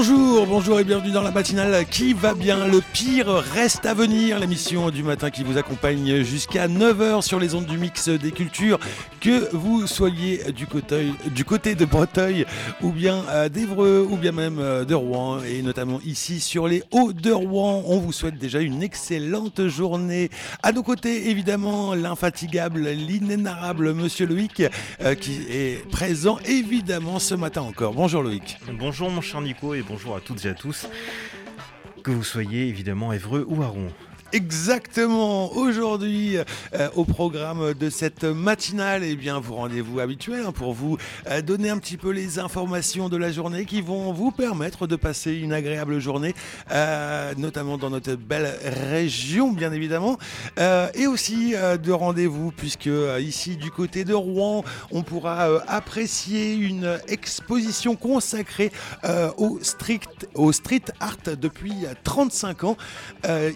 Bonjour, bonjour et bienvenue dans la matinale qui va bien. Le pire reste à venir, l'émission du matin qui vous accompagne jusqu'à 9h sur les ondes du mix des cultures. Que vous soyez du côté, de Breteuil ou bien euh, d'Evreux ou bien même euh, de Rouen et notamment ici sur les Hauts de Rouen, on vous souhaite déjà une excellente journée. À nos côtés, évidemment, l'infatigable, l'inénarrable Monsieur Loïc euh, qui est présent évidemment ce matin encore. Bonjour Loïc. Bonjour mon cher Nico et bonjour à toutes et à tous, que vous soyez évidemment Évreux ou à. Exactement. Aujourd'hui, euh, au programme de cette matinale, eh bien, vos rendez-vous habituels hein, pour vous euh, donner un petit peu les informations de la journée qui vont vous permettre de passer une agréable journée, euh, notamment dans notre belle région, bien évidemment, et aussi de rendez-vous puisque ici, du côté de Rouen, on pourra apprécier une exposition consacrée au, au street art depuis 35 ans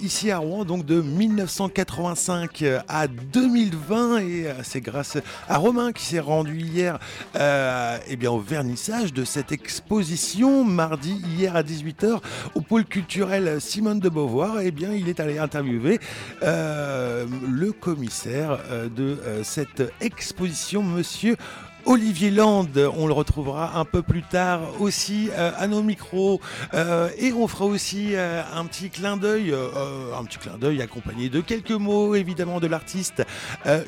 ici à Rouen donc de 1985 à 2020 et euh, c'est grâce à Romain qui s'est rendu hier euh, eh bien, au vernissage de cette exposition mardi hier à 18h au pôle culturel Simone de Beauvoir. Eh bien, il est allé interviewer euh, le commissaire de cette exposition, monsieur Olivier Land, on le retrouvera un peu plus tard aussi euh, à nos micros. Euh, et on fera aussi euh, un petit clin d'œil, un petit clin d'œil accompagné de quelques mots évidemment de l'artiste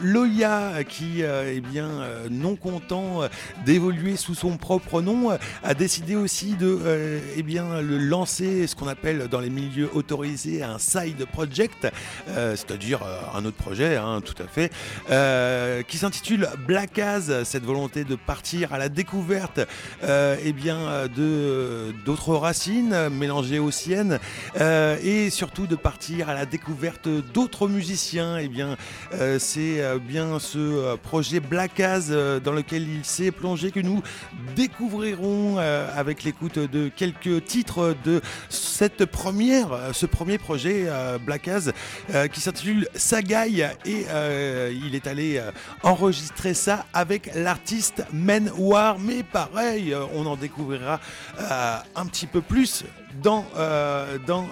Loya qui est bien non content d'évoluer sous son propre nom a décidé aussi de eh bien le lancer ce qu'on appelle dans les milieux autorisés un side project, c'est-à-dire un autre projet hein, tout à fait qui s'intitule Black As cette volonté de partir à la découverte euh, eh bien, de, d'autres racines mélangées aux siennes euh, et surtout de partir à la découverte d'autres musiciens. Et eh bien, euh, c'est bien ce projet Black As dans lequel il s'est plongé que nous découvrirons avec l'écoute de quelques titres de cette première, ce premier projet Black As qui s'intitule Sagaï et il est allé enregistrer ça avec l'artiste Men War, mais pareil, euh, on en découvrira euh, un petit peu plus dans, euh, dans,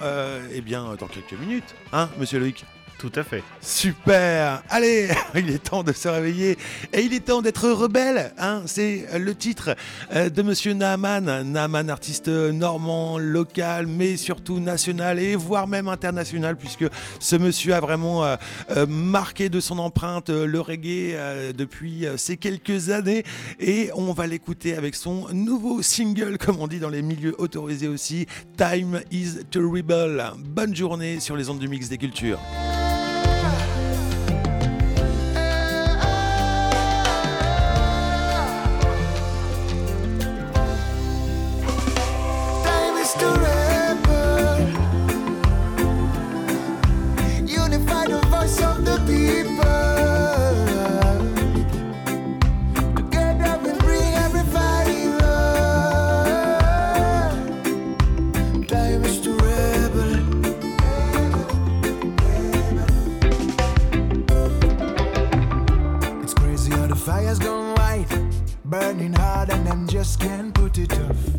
eh bien, dans quelques minutes, hein, monsieur Loïc tout à fait. Super Allez, il est temps de se réveiller et il est temps d'être rebelle. Hein C'est le titre euh, de Monsieur Naaman. Naaman, artiste normand, local, mais surtout national et voire même international, puisque ce monsieur a vraiment euh, euh, marqué de son empreinte le reggae depuis ces quelques années. Et on va l'écouter avec son nouveau single, comme on dit dans les milieux autorisés aussi, Time is Terrible. Bonne journée sur les ondes du mix des cultures. just can't put it off.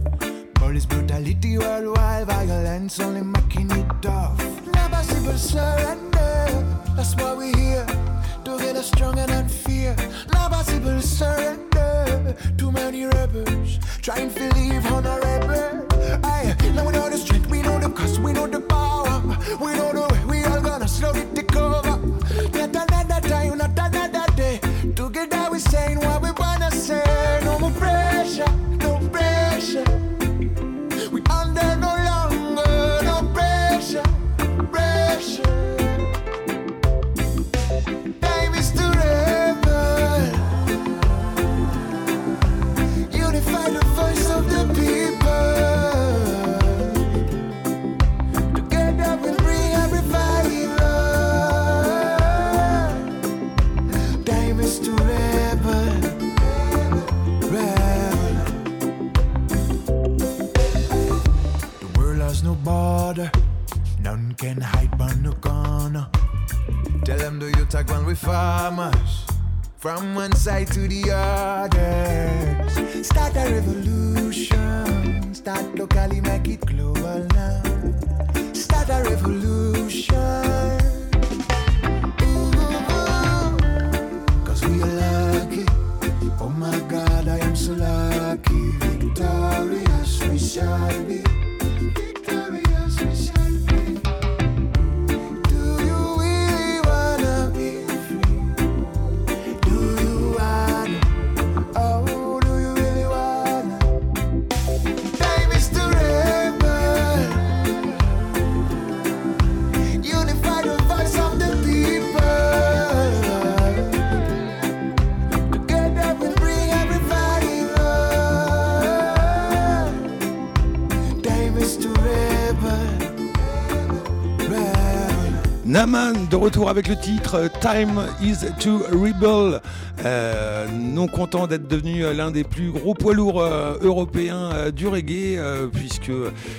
Rebel. De retour avec le titre Time is to Rebel. Euh, non content d'être devenu l'un des plus gros poids lourds euh, européens euh, du reggae, euh, puisque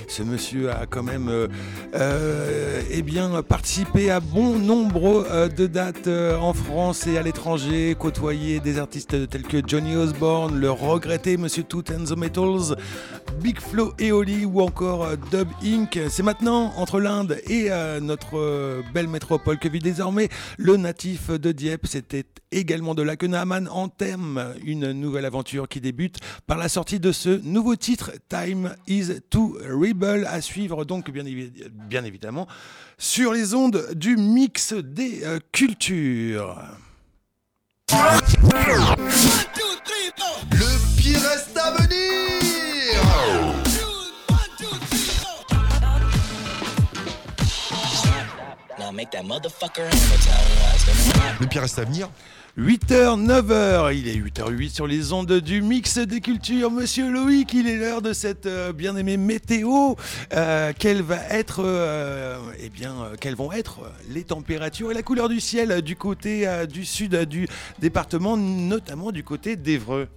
ce monsieur a quand même euh, euh, eh bien, participé à bon nombre euh, de dates euh, en France et à l'étranger, côtoyé des artistes tels que Johnny Osborne, le regretté Monsieur Toot and the Metals, Big Flo et Oli ou encore euh, Dub Inc. C'est maintenant entre l'Inde et euh, notre euh, belle métropole que vit désormais le natif de Dieppe. C'était également de là que Naaman entame une nouvelle aventure qui débute par la sortie de ce nouveau titre Time is to Rebel à suivre donc bien, évi- bien évidemment sur les ondes du mix des euh, cultures. Le pire reste à venir make that motherfucker Le pire reste à venir. 8h, 9h, il est 8h08 sur les ondes du mix des cultures. Monsieur Loïc, il est l'heure de cette euh, bien-aimée météo. Euh, quelle va être, euh, eh bien, quelles vont être les températures et la couleur du ciel du côté euh, du sud euh, du département, notamment du côté d'Evreux?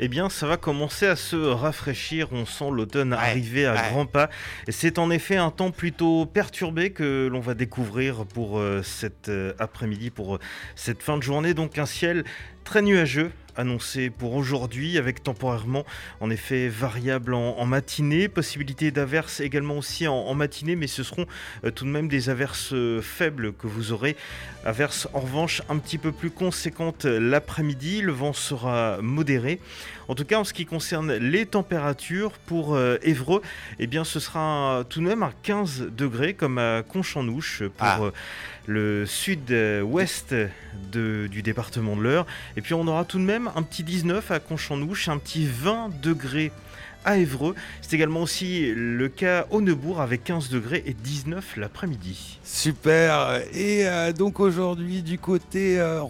Eh bien, ça va commencer à se rafraîchir. On sent l'automne arriver à ouais. grands pas. Et C'est en effet un temps plutôt perturbé que l'on va découvrir pour euh, cet euh, après-midi, pour euh, cette fin de journée. Donc un ciel très nuageux annoncé pour aujourd'hui avec temporairement en effet variable en, matinée, possibilité d'averses également aussi en, matinée mais ce seront euh, tout de même des averses euh, faibles que vous aurez. Averses en revanche un petit peu plus conséquentes l'après-midi, le vent sera modéré. En tout cas, en ce qui concerne les températures pour euh, Évreux, eh bien, ce sera tout de même à 15 degrés comme à Conchanouche pour Ah. euh, le sud-ouest du département de l'Eure. Et puis, on aura tout de même un petit 19 à Conchanouche, un petit 20 degrés à Évreux. C'est également aussi le cas au Neubourg avec 15 degrés et 19 l'après-midi. Super. Et euh, donc aujourd'hui du côté euh,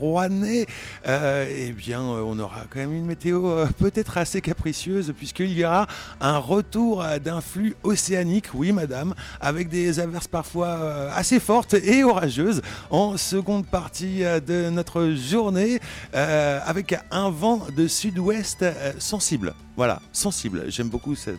euh, eh bien euh, on aura quand même une météo peut-être assez capricieuse puisqu'il y aura un retour d'un flux océanique, oui madame, avec des averses parfois assez fortes et orageuses en seconde partie de notre journée avec un vent de sud-ouest sensible. Voilà, sensible. J'aime beaucoup cette-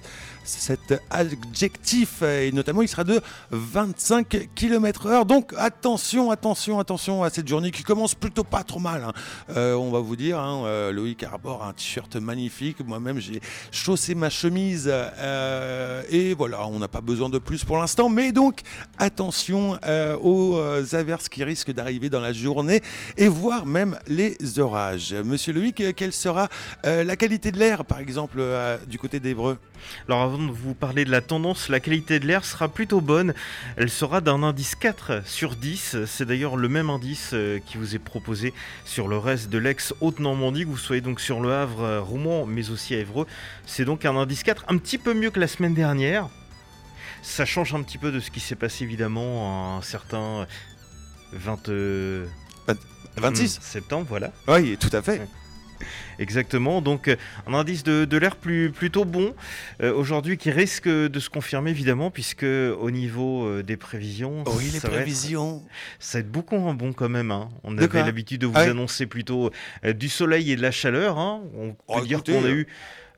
cet adjectif et notamment il sera de 25 km heure. Donc attention, attention, attention à cette journée qui commence plutôt pas trop mal. hein. Euh, on va vous dire, hein, euh, Loïc arbore un t-shirt magnifique. Moi-même j'ai chaussé ma chemise euh, et voilà, on n'a pas besoin de plus pour l'instant. Mais donc attention aux averses qui risquent d'arriver dans la journée et voire même les orages. Monsieur Loïc, quelle sera la qualité de l'air par exemple du côté d'Evreux? Alors avant de vous parler de la tendance, la qualité de l'air sera plutôt bonne. Elle sera d'un indice 4 sur 10. C'est d'ailleurs le même indice euh, qui vous est proposé sur le reste de l'ex-Haute-Normandie, que vous soyez donc sur le Havre, euh, Rouen, mais aussi à Évreux. C'est donc un indice 4, un petit peu mieux que la semaine dernière. Ça change un petit peu de ce qui s'est passé évidemment un certain 20... euh, 26 septembre, voilà. Oui, tout à fait. Exactement, donc euh, un indice de, de l'air plus, plutôt bon euh, aujourd'hui qui risque de se confirmer évidemment puisque au niveau euh, des prévisions, Oui, les ça va être- prévisions. ça va être beaucoup en bon quand même. hein. On De avait l'habitude de vous Ah ouais annoncer plutôt du soleil et de la chaleur. hein. On peut Oh, dire écoutez, qu'on a eu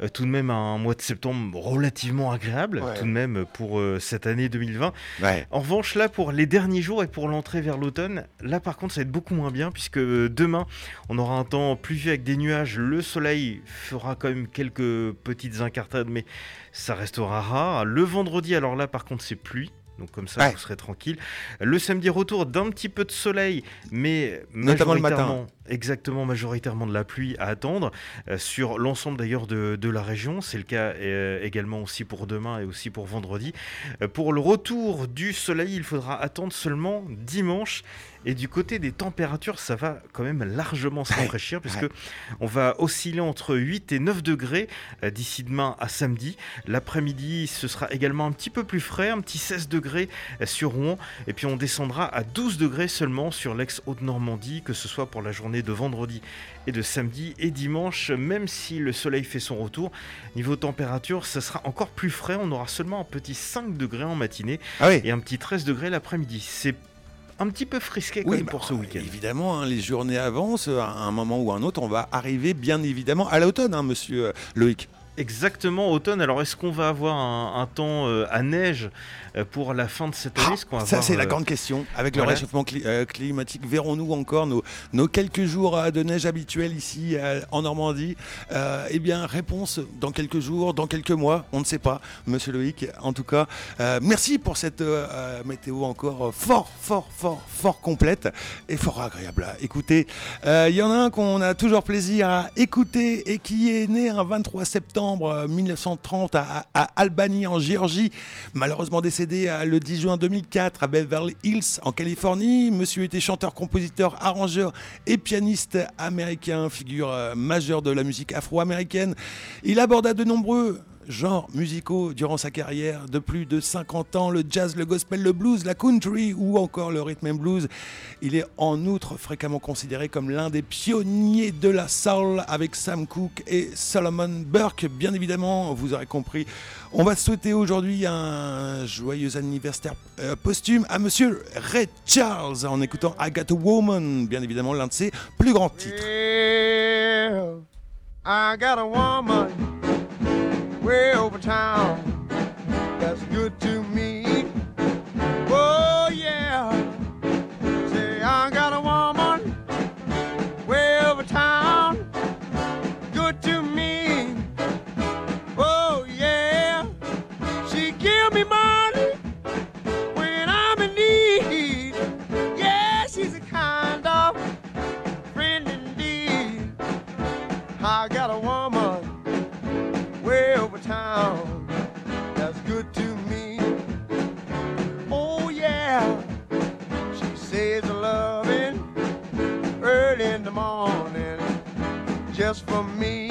tout de même un mois de septembre relativement agréable, Ouais. tout de même pour euh, cette année 2020. Ouais. En revanche, là, pour les derniers jours et pour l'entrée vers l'automne, là, par contre, ça va être beaucoup moins bien puisque euh, demain, on aura un temps pluvieux avec des nuages. Le soleil fera quand même quelques petites incartades, mais ça restera rare. Le vendredi, alors là, par contre, c'est pluie. Donc comme ça, Ouais. vous serez tranquille. Le samedi, retour d'un petit peu de soleil, mais Notamment le matin. majoritairement- Exactement, majoritairement de la pluie à attendre euh, sur l'ensemble d'ailleurs de, de la région. C'est le cas euh, également aussi pour demain et aussi pour vendredi. Euh, pour le retour du soleil, il faudra attendre seulement dimanche. Et du côté des températures, ça va quand même largement se Ouais, rafraîchir puisque ouais. on va osciller entre 8 et 9 degrés euh, d'ici demain à samedi. L'après-midi, ce sera également un petit peu plus frais, un petit 16 degrés euh, sur Rouen. Et puis on descendra à 12 degrés seulement sur l'ex-Haute-Normandie, que ce soit pour la journée de vendredi et de samedi et dimanche, même si le soleil fait son retour. Niveau température, ça sera encore plus frais. On aura seulement un petit 5 degrés en matinée Ah oui. et un petit 13 degrés l'après-midi. C'est un petit peu frisqué quand Oui, même bah, pour ce week-end. Évidemment, hein, les journées avancent. À un moment ou à un autre, on va arriver bien évidemment à l'automne, hein, monsieur euh, Loïc. Exactement, automne. Alors, est-ce qu'on va avoir un, un temps euh, à neige euh, pour la fin de cette année? Qu'on va Ça, c'est la euh, grande question. Avec le réchauffement cli- climatique, verrons-nous encore nos, nos quelques jours de neige habituels ici en Normandie? Eh bien, réponse dans quelques jours, dans quelques mois, on ne sait pas, monsieur Loïc. En tout cas, merci pour cette météo encore fort, fort, fort, fort complète et fort agréable à écouter. Il y en a un qu'on a toujours plaisir à écouter et qui est né un 23 septembre euh, 1930 à, à Albany en Géorgie, malheureusement décédé euh, le 10 juin 2004 à Beverly Hills en Californie. Monsieur était chanteur, compositeur, arrangeur et pianiste américain, figure euh, majeure de la musique afro-américaine. Il aborda de nombreux genres musicaux durant sa carrière de plus de 50 ans, le jazz, le gospel, le blues, la country ou encore le rhythm and blues. Il est en outre fréquemment considéré comme l'un des pionniers de la soul avec Sam Cooke et Solomon Burke. Bien évidemment, vous aurez compris, on va souhaiter aujourd'hui un joyeux anniversaire euh, posthume à monsieur Ray Charles en écoutant I Got a Woman, bien évidemment l'un de ses plus grands titres. I got a woman way over town that's good to me. Oh, yeah. Say, I got a woman way over town good to me. Oh, yeah. She give me money when I'm in need. Yeah, she's a kind of friend indeed. I got a woman town that's good to me. Oh yeah, she says loving early in the morning just for me.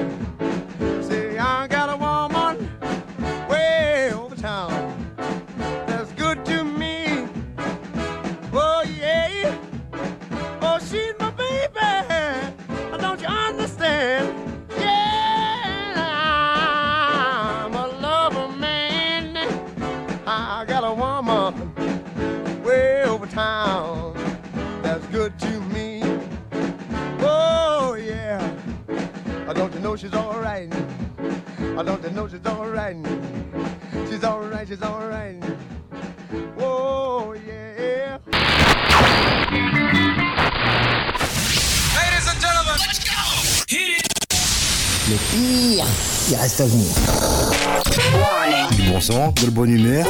Du bon sang, de la bonne humeur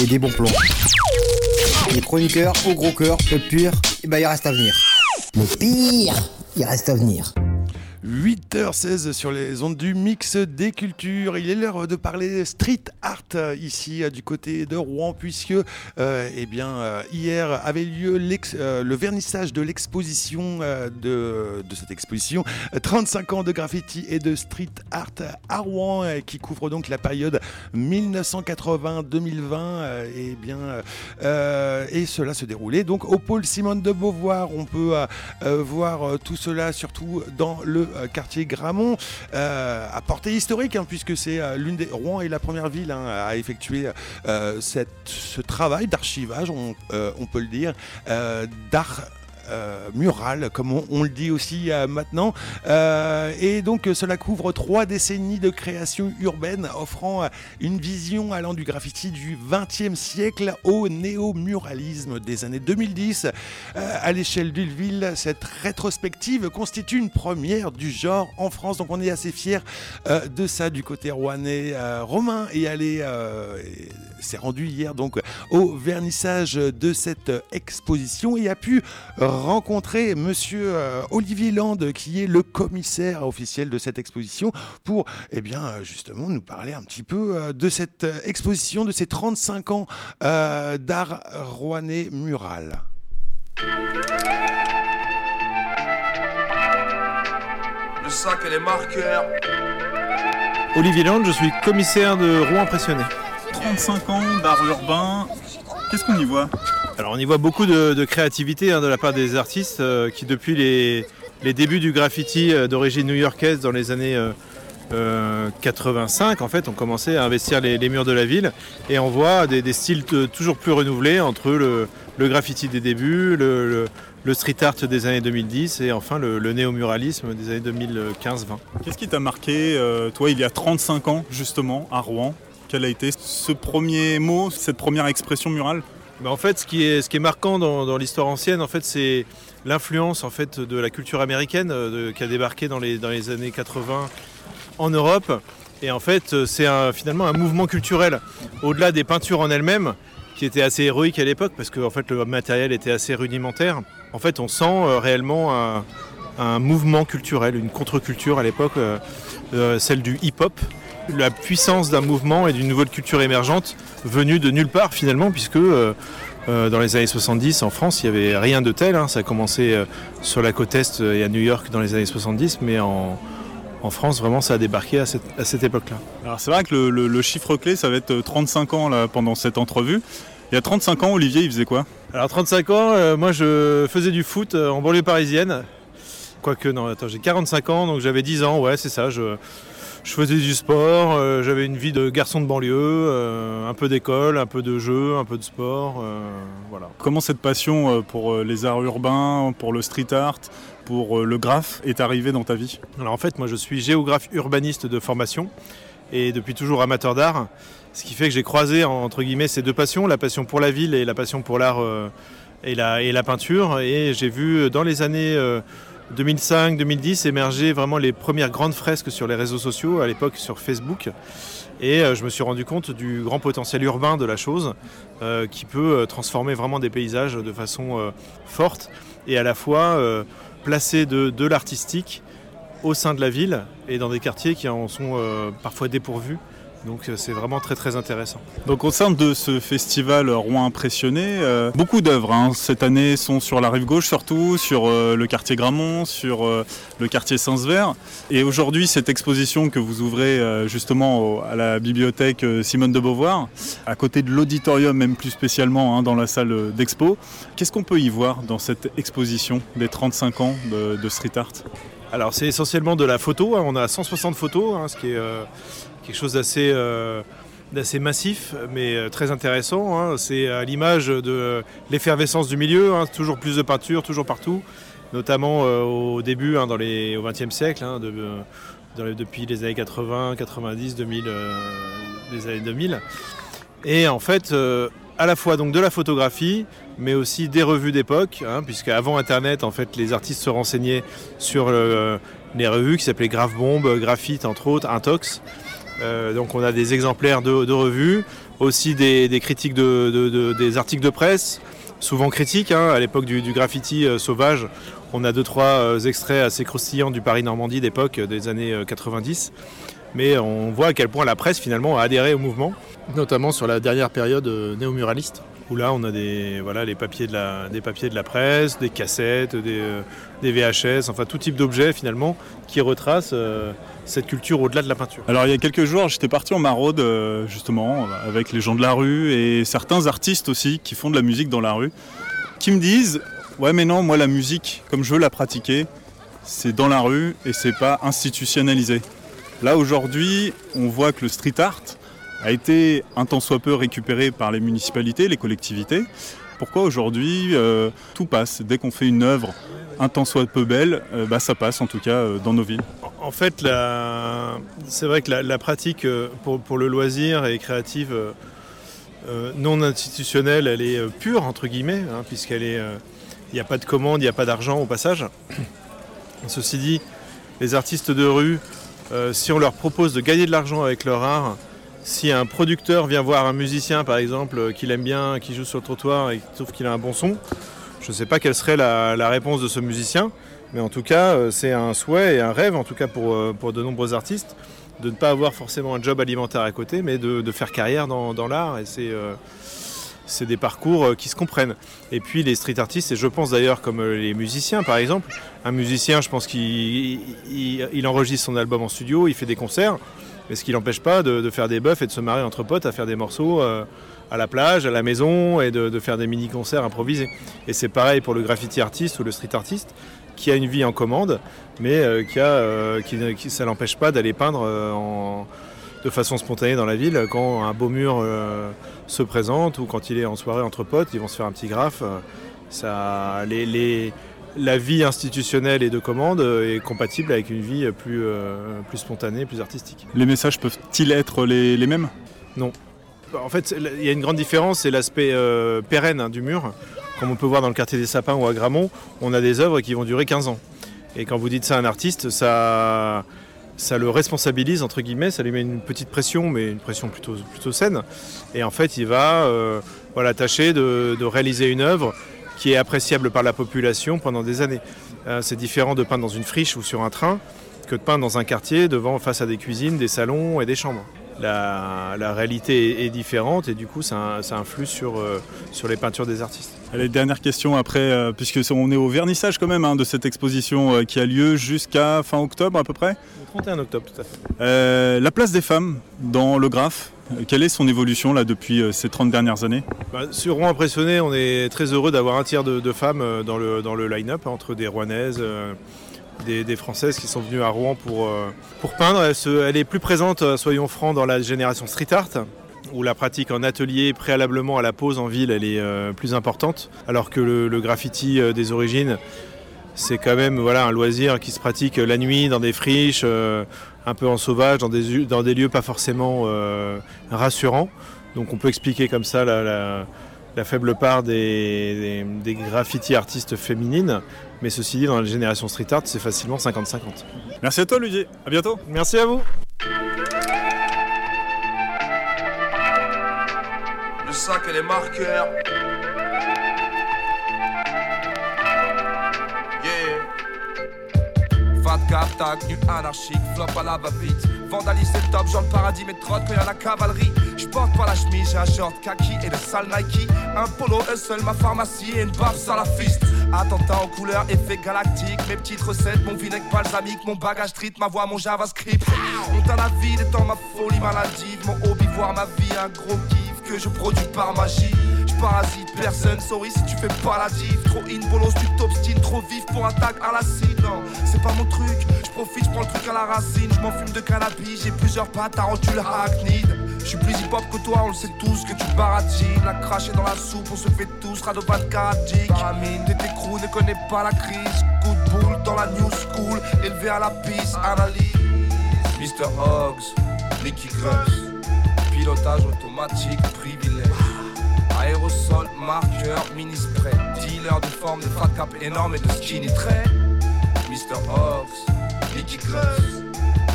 et des bons plans. Les chroniqueurs au gros cœur, le pire, eh ben, il reste à venir. Le pire, il reste à venir. 8h16 sur les ondes du mix des cultures. Il est l'heure de parler street art euh, ici euh, du côté de Rouen puisque euh, eh bien, hier avait lieu le vernissage de l'exposition de, cette exposition euh, 35 ans de graffiti et de street art à Rouen qui couvre donc la période 1980-2020 euh, et cela se déroulait donc au pôle Simone de Beauvoir. On peut voir tout cela surtout dans le quartier Euh, à portée historique hein, puisque c'est euh, l'une des Rouen est la première ville hein, à effectuer euh, cette, ce travail d'archivage on, peut le dire d'art euh, mural, comme on, le dit aussi euh, maintenant. Euh, et donc euh, cela couvre trois décennies de création urbaine, offrant une vision allant du graffiti du XXe siècle au néo-muralisme des années 2010. Euh, à l'échelle d'une cette rétrospective constitue une première du genre en France. Donc on est assez fiers de ça du côté rouennais. Romain et s'est rendu hier donc au vernissage de cette exposition et a pu rencontrer monsieur euh, Olivier Land qui est le commissaire officiel de cette exposition pour eh bien justement nous parler un petit peu euh, de cette exposition de ces 35 ans euh, d'art rouennais mural. Le sac et les marqueurs. Olivier Land, je suis commissaire de Rouen Impressionné. 35 ans d'art urbain, qu'est-ce qu'on y voit? Alors on y voit beaucoup de, de créativité hein, de la part des artistes euh, qui depuis les, les débuts du graffiti euh, d'origine new-yorkaise dans les années euh, euh, 85 en fait ont commencé à investir les, les murs de la ville. Et on voit des, des styles toujours plus renouvelés entre le, le graffiti des débuts, le, le- le street art des années 2010 et enfin le, le néo-muralisme des années 2015-20. Qu'est-ce qui t'a marqué, euh, toi, il y a 35 ans, justement, à Rouen? Quel a été ce premier mot, cette première expression murale Bah, en fait, ce qui est, ce qui est marquant dans, l'histoire ancienne, en fait, c'est l'influence en fait de la culture américaine euh, qui a débarqué dans les, dans les années 80 en Europe. Et en fait, euh, c'est un- finalement un mouvement culturel au-delà des peintures en elles-mêmes qui étaient assez héroïques à l'époque parce que en fait, le matériel était assez rudimentaire. En fait, on sent euh, réellement un, mouvement culturel, une contre-culture à l'époque, celle du hip-hop, la puissance d'un mouvement et d'une nouvelle culture émergente venue de nulle part finalement, puisque euh, euh, dans les années 70 en France, il n'y avait rien de tel. hein. Ça a commencé euh, sur la côte Est et à New York dans les années 70, mais en, en France, vraiment, ça a débarqué à cette, à cette époque-là. Alors c'est vrai que le, le- le chiffre clé, ça va être 35 ans là, pendant cette entrevue. Il y a 35 ans, Olivier, il faisait quoi? Alors 35 ans, euh, moi je faisais du foot en banlieue parisienne. Quoique, non, attends, j'ai 45 ans, donc j'avais 10 ans, ouais, c'est ça. Je, je faisais du sport, euh, j'avais une vie de garçon de banlieue, euh, un peu d'école, un peu de jeu, un peu de sport, euh, voilà. Comment cette passion pour les arts urbains, pour le street art, pour le graphe est arrivée dans ta vie? Alors en fait, moi je suis géographe urbaniste de formation et depuis toujours amateur d'art, ce qui fait que j'ai croisé entre guillemets ces deux passions, la passion pour la ville et la passion pour l'art et, la, et la peinture. Et j'ai vu dans les années 2005-2010 émerger vraiment les premières grandes fresques sur les réseaux sociaux, à l'époque sur Facebook. Et euh, je me suis rendu compte du grand potentiel urbain de la chose, euh, qui peut euh, transformer vraiment des paysages de façon forte et à la fois placer de, l'artistique au sein de la ville et dans des quartiers qui en sont parfois dépourvus. Donc euh, c'est vraiment très très intéressant. Donc au sein de ce festival Rouen Impressionné, euh, beaucoup d'œuvres hein, cette année sont sur la rive gauche surtout, sur euh, le quartier Gramont, sur euh, le quartier Saint-Sever. Et aujourd'hui cette exposition que vous ouvrez justement au- à la bibliothèque Simone de Beauvoir, à côté de l'auditorium même plus spécialement hein, dans la salle d'expo, qu'est-ce qu'on peut y voir dans cette exposition des 35 ans de, de street art? Alors c'est essentiellement de la photo, hein. on a 160 photos, hein, ce qui est euh, quelque chose d'assez euh, massif mais euh, très intéressant. hein. C'est à l'image de l'effervescence du milieu, hein. toujours plus de peinture, toujours partout, notamment euh, au début, hein, dans les, au XXe siècle, depuis les années 80, 90, 2000, euh, les années 2000. Et en fait, à la fois donc de la photographie, mais aussi des revues d'époque, hein, puisque avant Internet, en fait, les artistes se renseignaient sur les revues qui s'appelaient Grave Bombe, Graphite, entre autres, Intox. Euh, donc on a des exemplaires de, revues, aussi des, critiques de, de- de- des articles de presse, souvent critiques. hein. à l'époque du, graffiti euh, sauvage, on a deux trois euh, extraits assez croustillants du Paris-Normandie d'époque euh, des années euh, 90. Mais on voit à quel point la presse finalement a adhéré au mouvement, notamment sur la dernière période néo-muraliste, là on a des, papiers de la, presse, des cassettes, des, euh, VHS, enfin tout type d'objets finalement qui retracent euh, cette culture au-delà de la peinture. Alors il y a quelques jours, j'étais parti en maraude euh, justement avec les gens de la rue et certains artistes aussi qui font de la musique dans la rue, qui me disent ouais mais non moi la musique comme je veux la pratiquer, c'est dans la rue et c'est pas institutionnalisé. Là aujourd'hui, on voit que le street art a été un tant soit peu récupéré par les municipalités, les collectivités. Pourquoi aujourd'hui euh, tout passe Dès qu'on fait une œuvre un tant soit peu belle, euh, bah, ça passe en tout cas euh, dans nos villes. En fait, c'est vrai que la, pratique pour, le loisir et créative non institutionnelle, elle est pure, entre guillemets, hein, puisqu'elle est. Il n'y a pas de commande, il n'y a pas d'argent au passage. Ceci dit, les artistes de rue, si on leur propose de gagner de l'argent avec leur art, si un producteur vient voir un musicien, par exemple, euh, qu'il aime bien, qui joue sur le trottoir et qui trouve qu'il a un bon son, je ne sais pas quelle serait la, réponse de ce musicien, mais en tout cas, euh, c'est un souhait et un rêve, en tout cas pour, euh, pour de nombreux artistes, de ne pas avoir forcément un job alimentaire à côté, mais de, de faire carrière dans, dans l'art. Et c'est des parcours qui se comprennent. Et puis les street artistes, et je pense d'ailleurs comme les musiciens par exemple, un musicien, je pense qu'il il, il enregistre son album en studio, il fait des concerts, mais ce qui l'empêche pas de, faire des buffs et de se marrer entre potes à faire des morceaux euh, à la plage, à la maison, et de, faire des mini-concerts improvisés. Et c'est pareil pour le graffiti artiste ou le street artiste, qui a une vie en commande, mais euh, qui a, euh, qui, ça l'empêche pas d'aller peindre euh, de façon spontanée dans la ville quand un beau mur se présente ou quand il est en soirée entre potes, ils vont se faire un petit graphe. ça, les- la vie institutionnelle et de commande euh, est compatible avec une vie plus, euh, plus spontanée, plus artistique. Les messages peuvent-ils être les, les mêmes? Non. En fait, il y a une grande différence, c'est l'aspect euh, pérenne hein, du mur. Comme on peut voir dans le quartier des Sapins ou à Gramont, on a des œuvres qui vont durer 15 ans. Et quand vous dites ça à un artiste, ça, ça le responsabilise, entre guillemets, ça lui met une petite pression, mais une pression plutôt, plutôt saine. Et en fait, il va euh, voilà, tâcher de, de réaliser une œuvre qui est appréciable par la population pendant des années. Euh, c'est différent de peindre dans une friche ou sur un train que de peindre dans un quartier devant face à des cuisines, des salons et des chambres. La, la réalité est, est différente et du coup ça, ça influe sur, euh, sur les peintures des artistes. Allez, dernière question après, euh, puisque on est au vernissage quand même hein, de cette exposition euh, qui a lieu jusqu'à fin octobre à peu près. Le 31 octobre tout à fait. La place des femmes dans le graphe, quelle est son évolution là depuis ces 30 dernières années? Bah, sur Rouen Impressionné, on est très heureux d'avoir un tiers de, de femmes dans le, dans le line-up, hein, entre des Rouennaises, euh, des, Françaises qui sont venues à Rouen pour, euh, peindre. Elle, est plus présente, euh, soyons francs, dans la génération street art, où la pratique en atelier préalablement à la pose en ville, elle est euh, plus importante, alors que le, graffiti des origines, c'est quand même voilà, un loisir qui se pratique la nuit dans des friches, un peu en sauvage, dans des, lieux pas forcément rassurants. Donc on peut expliquer comme ça la, faible part des, des, des graffiti artistes féminines. Mais ceci dit, dans la génération street art, c'est facilement 50-50. Merci à toi Olivier, à bientôt. Merci à vous. Le sac et les marqueurs. Tag, nu anarchique, flop à la va-vite. Vandaliser le top, genre le paradis, mais trotte quand y'a la cavalerie. J'porte pas la chemise, j'ai un short kaki et de sale Nike. Un polo seul, ma pharmacie et une barbe salafiste. Attentat en couleur, effet galactique. Mes petites recettes, mon vinaigre balsamique, mon bagage street, ma voix, mon JavaScript. Monte à la vie, ma folie maladive. Mon hobby, voir ma vie, un gros kiff que je produis par magie. Parasite personne, sorry si tu fais pas la div. Trop in bolos, tu t'obstines, trop vif pour un tag à l'acide. Non, c'est pas mon truc, je profite, je prends le truc à la racine. Je m'en fume de cannabis, j'ai plusieurs pattes, tarentule hackneyed. Je suis plus hip hop que toi, on le sait tous que tu baratines. La cracher dans la soupe, on se fait tous, radovan cardiaque. Paramine, t'es crew, ne connais pas la crise. Coup de boule dans la new school, élevé à la piste, analyse. Mr. Hogs, Nicky Grubbs. Pilotage automatique, privilège. Aérosol, marqueur, mini spray. Dealer de forme de fat cap énorme et de skinny trait. Mr. Hogs, Nicky Grubbs.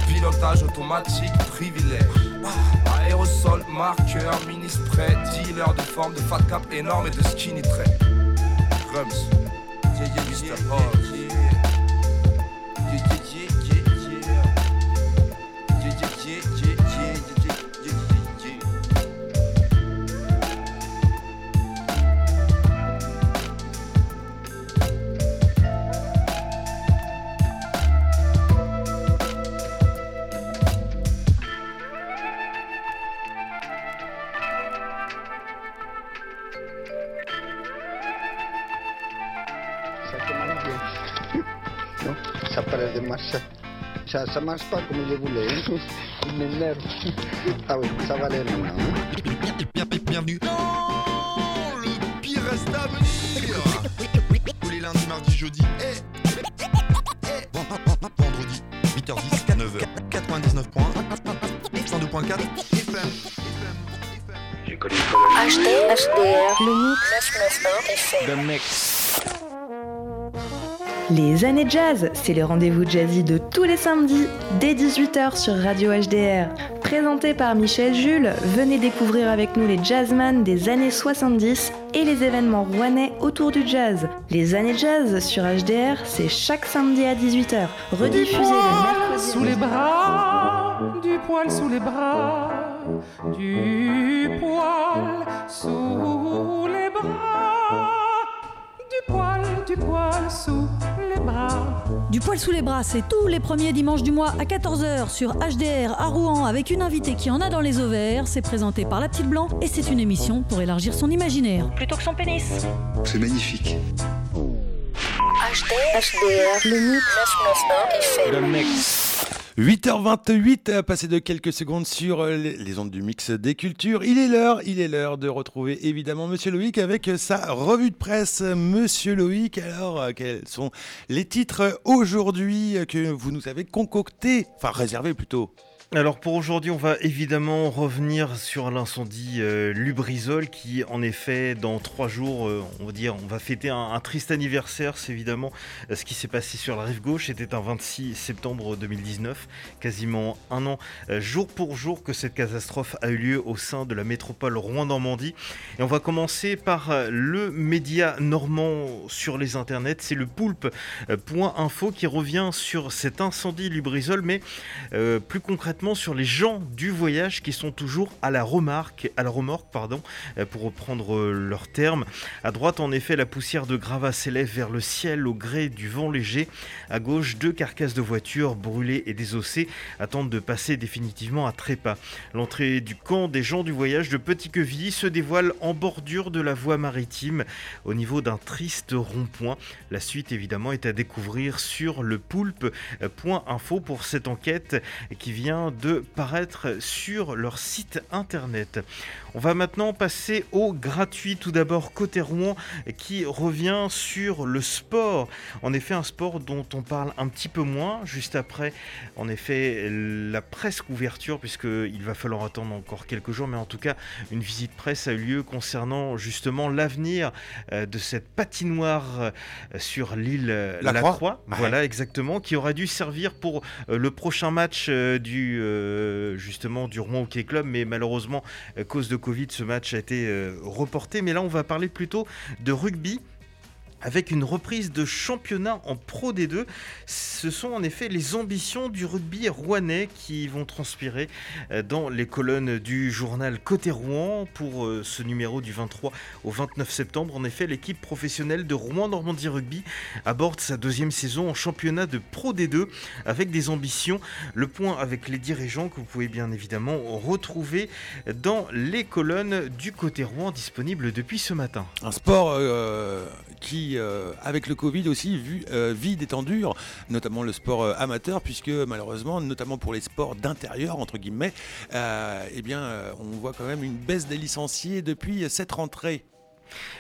Pilotage automatique, privilège. Aérosol, marqueur, mini spray. Dealer de forme de fat cap énorme et de skinny trait. Grums. Mr. Hogs. Ça ne marche pas comme je voulais. hein. Il m'énerve. Ah oui, ça va aller maintenant. hein. Bienvenue dans le pire reste à venir. Tous les lundis, mardis, jeudis et, et vendredi, 8h10, 9h, 99 points, 102.4 FM. HDR, le mix. The Mix. Les années jazz, c'est le rendez-vous jazzy de tous les samedis dès 18h sur Radio HDR. Présenté par Michel Jules, venez découvrir avec nous les jazzman des années 70 et les événements rouennais autour du jazz. Les années jazz sur HDR, c'est chaque samedi à 18h. Rediffusé le mercredi. Sous les bras, du poil sous les bras, du poil sous les bras, du poil, du poil sous les bras. Du poil sous les bras, c'est tous les premiers dimanches du mois à 14h sur HDR à Rouen avec une invitée qui en a dans les ovaires. C'est présenté par La Petite Blanc et c'est une émission pour élargir son imaginaire. Plutôt que son pénis. C'est magnifique. HDR, le mix. The Mix. 8h28, euh, passé de quelques secondes sur euh, les ondes du mix des cultures. Il est l'heure, il est l'heure de retrouver évidemment Monsieur Loïc avec sa revue de presse. Monsieur Loïc, alors euh, quels sont les titres aujourd'hui que vous nous avez concoctés, enfin réservés plutôt? Alors pour aujourd'hui, on va évidemment revenir sur l'incendie euh, Lubrizol qui, en effet, dans trois jours, euh, on va dire, on va fêter un, triste anniversaire. C'est évidemment euh, ce qui s'est passé sur la rive gauche. C'était un 26 septembre 2019, quasiment un an, jour pour jour, que cette catastrophe a eu lieu au sein de la métropole Rouen-Normandie. Et on va commencer par le média normand sur les internets. C'est le poulpe.info qui revient sur cet incendie Lubrizol, mais plus concrètement sur les gens du voyage qui sont toujours à la remarque, à la remorque, pardon, euh, pour reprendre euh, leur terme. À droite, en effet, la poussière de gravats s'élève vers le ciel au gré du vent léger. À gauche, deux carcasses de voitures brûlées et désossées attendent de passer définitivement à trépas. L'entrée du camp des gens du voyage de Petit-Quevilly se dévoile en bordure de la voie maritime, au niveau d'un triste rond-point. La suite, évidemment, est à découvrir sur le poulpe.info pour cette enquête qui vient de paraître sur leur site internet. On va maintenant passer au gratuit. Tout d'abord, côté Rouen, qui revient sur le sport. En effet, un sport dont on parle un petit peu moins. Juste après, en effet, la presse couverture, puisqu'il va falloir attendre encore quelques jours. Mais en tout cas, une visite presse a eu lieu concernant justement l'avenir euh, de cette patinoire euh, sur l'île euh, La La, Croix. Ouais. Voilà, exactement, qui aurait dû servir pour le prochain match euh, euh, justement du Rouen Hockey Club, mais malheureusement, à cause de Covid, ce match a été euh, reporté. Mais là, on va parler plutôt de rugby. Avec une reprise de championnat en Pro D2, ce sont en effet les ambitions du rugby rouennais qui vont transpirer euh, dans les colonnes du journal Côté Rouen pour euh, ce numéro du 23 au 29 septembre. En effet, l'équipe professionnelle de Rouen Normandie Rugby aborde sa deuxième saison en championnat de Pro D2 avec des ambitions. Le point avec les dirigeants que vous pouvez bien évidemment retrouver dans les colonnes du Côté Rouen disponibles depuis ce matin. Un sport euh, qui, euh, avec le Covid aussi, vu, euh, vit des notamment le sport euh, amateur, puisque malheureusement, notamment pour les sports d'intérieur, entre guillemets, euh, eh bien, on voit quand même une baisse des licenciés depuis cette rentrée.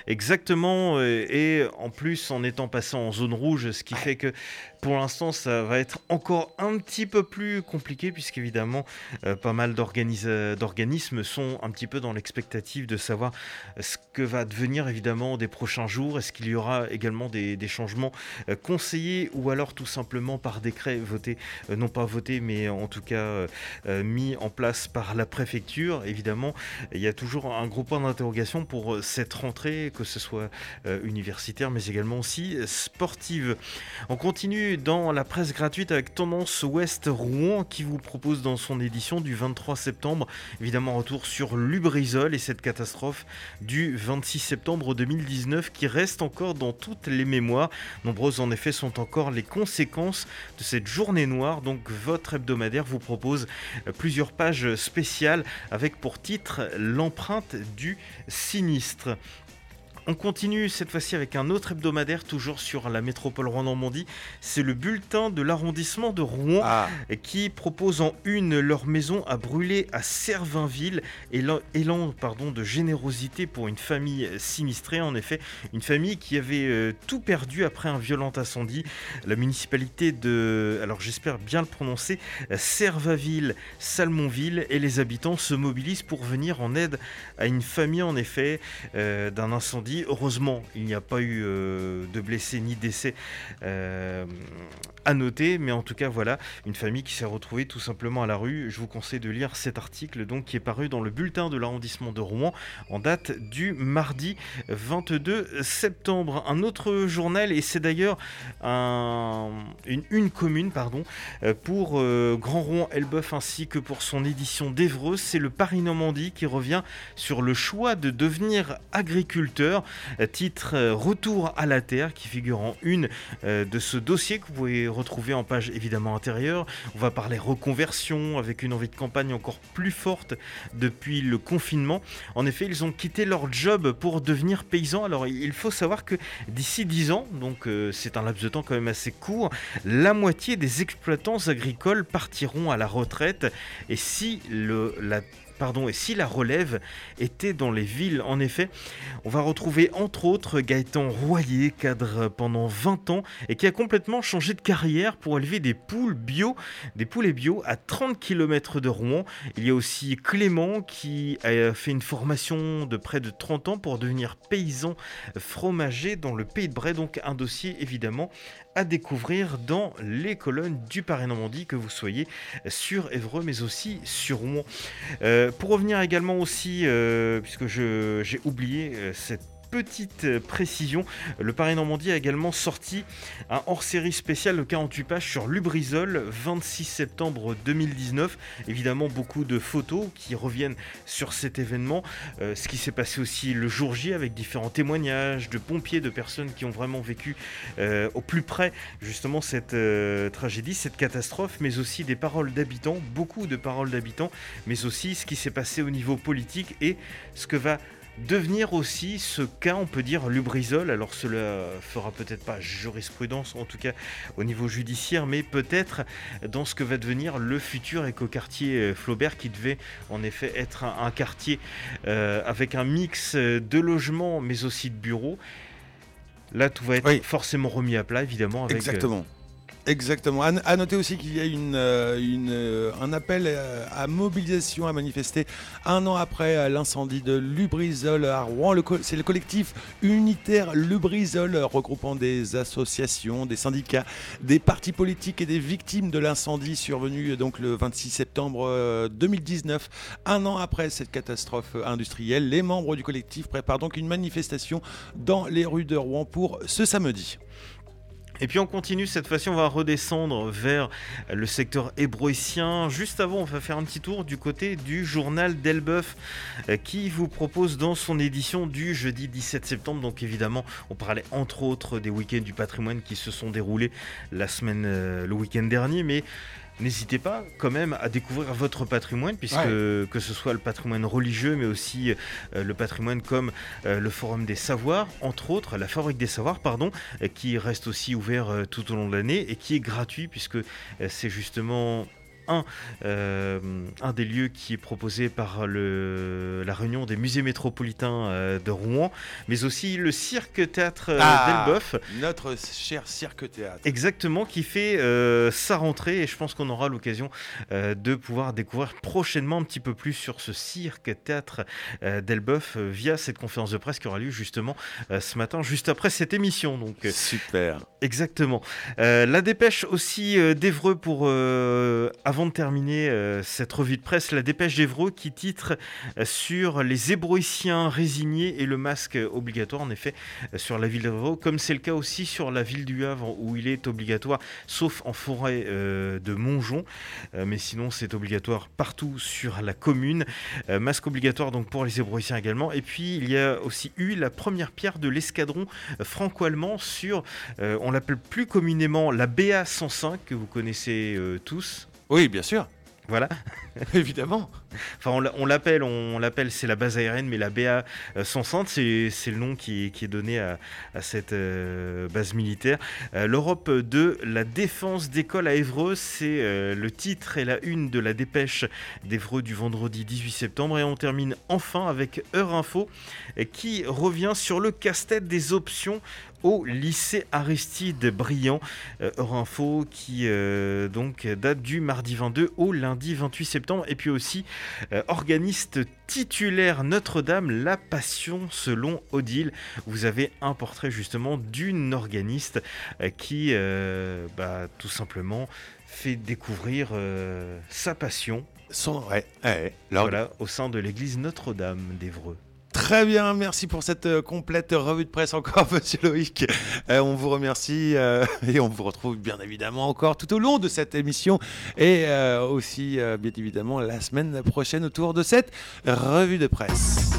Exactement, et en plus en étant passé en zone rouge, ce qui fait que pour l'instant ça va être encore un petit peu plus compliqué puisqu'évidemment euh, pas mal d'organis- d'organismes sont un petit peu dans l'expectative de savoir ce que va devenir évidemment des prochains jours. Est-ce qu'il y aura également des, changements euh, conseillés ou alors tout simplement par décret voté, euh, non pas voté mais en tout cas euh, euh, mis en place par la préfecture? Évidemment, il y a toujours un gros point d'interrogation pour euh, cette rentrée, que ce soit euh, universitaire mais également aussi euh, sportive. On continue dans la presse gratuite avec Tendance Ouest Rouen qui vous propose dans son édition du 23 septembre, évidemment retour sur Lubrizol et cette catastrophe du 26 septembre 2019 qui reste encore dans toutes les mémoires. Nombreuses en effet sont encore les conséquences de cette journée noire. Donc votre hebdomadaire vous propose euh, plusieurs pages spéciales avec pour titre l'empreinte du sinistre. On continue cette fois-ci avec un autre hebdomadaire, toujours sur la métropole Rouen-Normandie. C'est le bulletin de l'arrondissement de Rouen qui propose en une leur maison à brûler à Servainville. Élan, élan, pardon, de générosité pour une famille sinistrée. En effet, une famille qui avait euh, tout perdu après un violent incendie. La municipalité de, alors j'espère bien le prononcer, Servaville, Salmonville et les habitants se mobilisent pour venir en aide à une famille en effet euh, d'un incendie. Heureusement, il n'y a pas eu euh, de blessés ni décès. Euh, à noter, mais en tout cas voilà, une famille qui s'est retrouvée tout simplement à la rue. Je vous conseille de lire cet article donc qui est paru dans le bulletin de l'arrondissement de Rouen en date du mardi 22 septembre. Un autre journal et c'est d'ailleurs un- une, une commune pardon euh, pour euh, Grand Rouen Elbeuf ainsi que pour son édition d'Evreux, c'est le Paris Normandie qui revient sur le choix de devenir agriculteur. Euh, Titre Retour à la terre qui figure en une de ce dossier que vous pouvez retrouver en page évidemment intérieure. On va parler reconversion avec une envie de campagne encore plus forte depuis le confinement. En effet, ils ont quitté leur job pour devenir paysans. Alors il faut savoir que d'ici 10 ans, donc euh, c'est un laps de temps quand même assez court, la moitié des exploitants agricoles partiront à la retraite. Et si le, la Pardon, et si la relève était dans les villes, en effet, on va retrouver entre autres Gaëtan Royer, cadre pendant 20 ans, et qui a complètement changé de carrière pour élever des poules bio, des poulets bio à 30 km de Rouen. Il y a aussi Clément qui a fait une formation de près de 30 ans pour devenir paysan fromager dans le pays de Bray, donc un dossier évidemment découvrir dans les colonnes du Paris-Normandie, que vous soyez sur Évreux mais aussi sur Rouen. Euh, pour revenir également aussi, euh, puisque j'ai oublié euh, cette petite euh, précision, le Paris Normandie a également sorti un hors-série spécial de 48 pages sur Lubrizol, 26 septembre 2019. Évidemment, beaucoup de photos qui reviennent sur cet événement, euh, ce qui s'est passé aussi le jour J avec différents témoignages de pompiers, de personnes qui ont vraiment vécu euh, au plus près justement cette tragédie, cette catastrophe, mais aussi des paroles d'habitants, beaucoup de paroles d'habitants, mais aussi ce qui s'est passé au niveau politique et ce que va devenir aussi ce cas, on peut dire, Lubrizol. Alors cela fera peut-être pas jurisprudence, en tout cas au niveau judiciaire, mais peut-être dans ce que va devenir le futur écoquartier euh, Flaubert, qui devait en effet être un, un quartier euh, avec un mix euh, de logements, mais aussi de bureaux. Là, tout va être forcément remis à plat, évidemment. Avec, Exactement. Exactement. À, noter aussi qu'il y a une, euh, euh, un appel euh, à mobilisation à manifester un an après l'incendie de Lubrizol à Rouen. C'est le collectif unitaire Lubrizol regroupant des associations, des syndicats, des partis politiques et des victimes de l'incendie survenu donc le 26 septembre euh, 2019. Un an après cette catastrophe industrielle, les membres du collectif préparent donc une manifestation dans les rues de Rouen pour ce samedi. Et puis on continue, cette fois-ci on va redescendre vers le secteur hébroïcien. Juste avant, on va faire un petit tour du côté du journal d'Elbeuf euh, qui vous propose dans son édition du jeudi 17 septembre. Donc évidemment, on parlait entre autres des week-ends du patrimoine qui se sont déroulés la semaine, euh, le week-end dernier, mais N'hésitez pas quand même à découvrir votre patrimoine, puisque Ouais. que ce soit le patrimoine religieux, mais aussi euh, le patrimoine comme euh, le Forum des Savoirs, entre autres, la Fabrique des Savoirs, pardon, euh, qui reste aussi ouvert euh, tout au long de l'année et qui est gratuit, puisque c'est justement un, euh, un des lieux qui est proposé par le, la réunion des musées métropolitains euh, de Rouen, mais aussi le cirque théâtre euh, Ah, d'Elbeuf. Notre cher cirque théâtre. Exactement, qui fait euh, sa rentrée et je pense qu'on aura l'occasion euh, de pouvoir découvrir prochainement un petit peu plus sur ce cirque théâtre d'Elbeuf via cette conférence de presse qui aura lieu justement ce matin, juste après cette émission. Donc, Super. Exactement. La dépêche aussi d'Evreux pour, euh, avant de terminer euh, cette revue de presse, la dépêche d'Evreux qui titre euh, sur les hébroïciens résignés et le masque obligatoire, en effet, euh, sur la ville d'Evreux, comme c'est le cas aussi sur la ville du Havre où il est obligatoire, sauf en forêt de Montjon, Euh, mais sinon c'est obligatoire partout sur la commune. Masque obligatoire donc pour les hébroïciens également. Et puis il y a aussi eu la première pierre de l'escadron franco-allemand sur, on l'appelle plus communément la BA 105 que vous connaissez tous. Oui, bien sûr. Voilà. Évidemment. Enfin, on l'a- on l'appelle, on l'appelle, c'est la base aérienne, mais la BA euh, 105, c'est c'est le nom qui, est- qui est donné à, à cette euh, base militaire. Euh, L'Europe de la défense d'école à Évreux, c'est euh, le titre et la une de la dépêche d'Évreux du vendredi 18 septembre. Et on termine enfin avec Heure Info, qui revient sur le casse-tête des options au lycée Aristide Briand. Euh, Heure Info qui euh, donc date du mardi 22 au lundi 28 septembre. Et puis aussi euh, organiste titulaire Notre-Dame, La Passion selon Odile. Vous avez un portrait justement d'une organiste euh, qui bah, tout simplement fait découvrir sa passion. Son, ouais. Voilà, au sein de l'église Notre-Dame d'Évreux. Très bien, merci pour cette euh, complète revue de presse encore, monsieur Loïc. Euh, on vous remercie euh, et on vous retrouve bien évidemment encore tout au long de cette émission et aussi bien évidemment la semaine prochaine autour de cette revue de presse.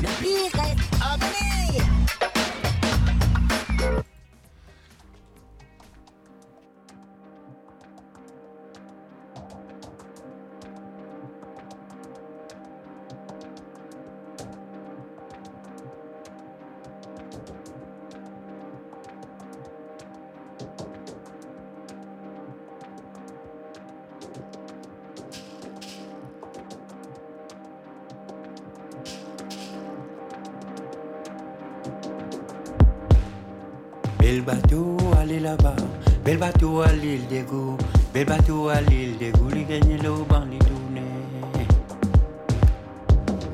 À l'île. Bel bateau à l'île goûts. Il gagne l'eau, ban.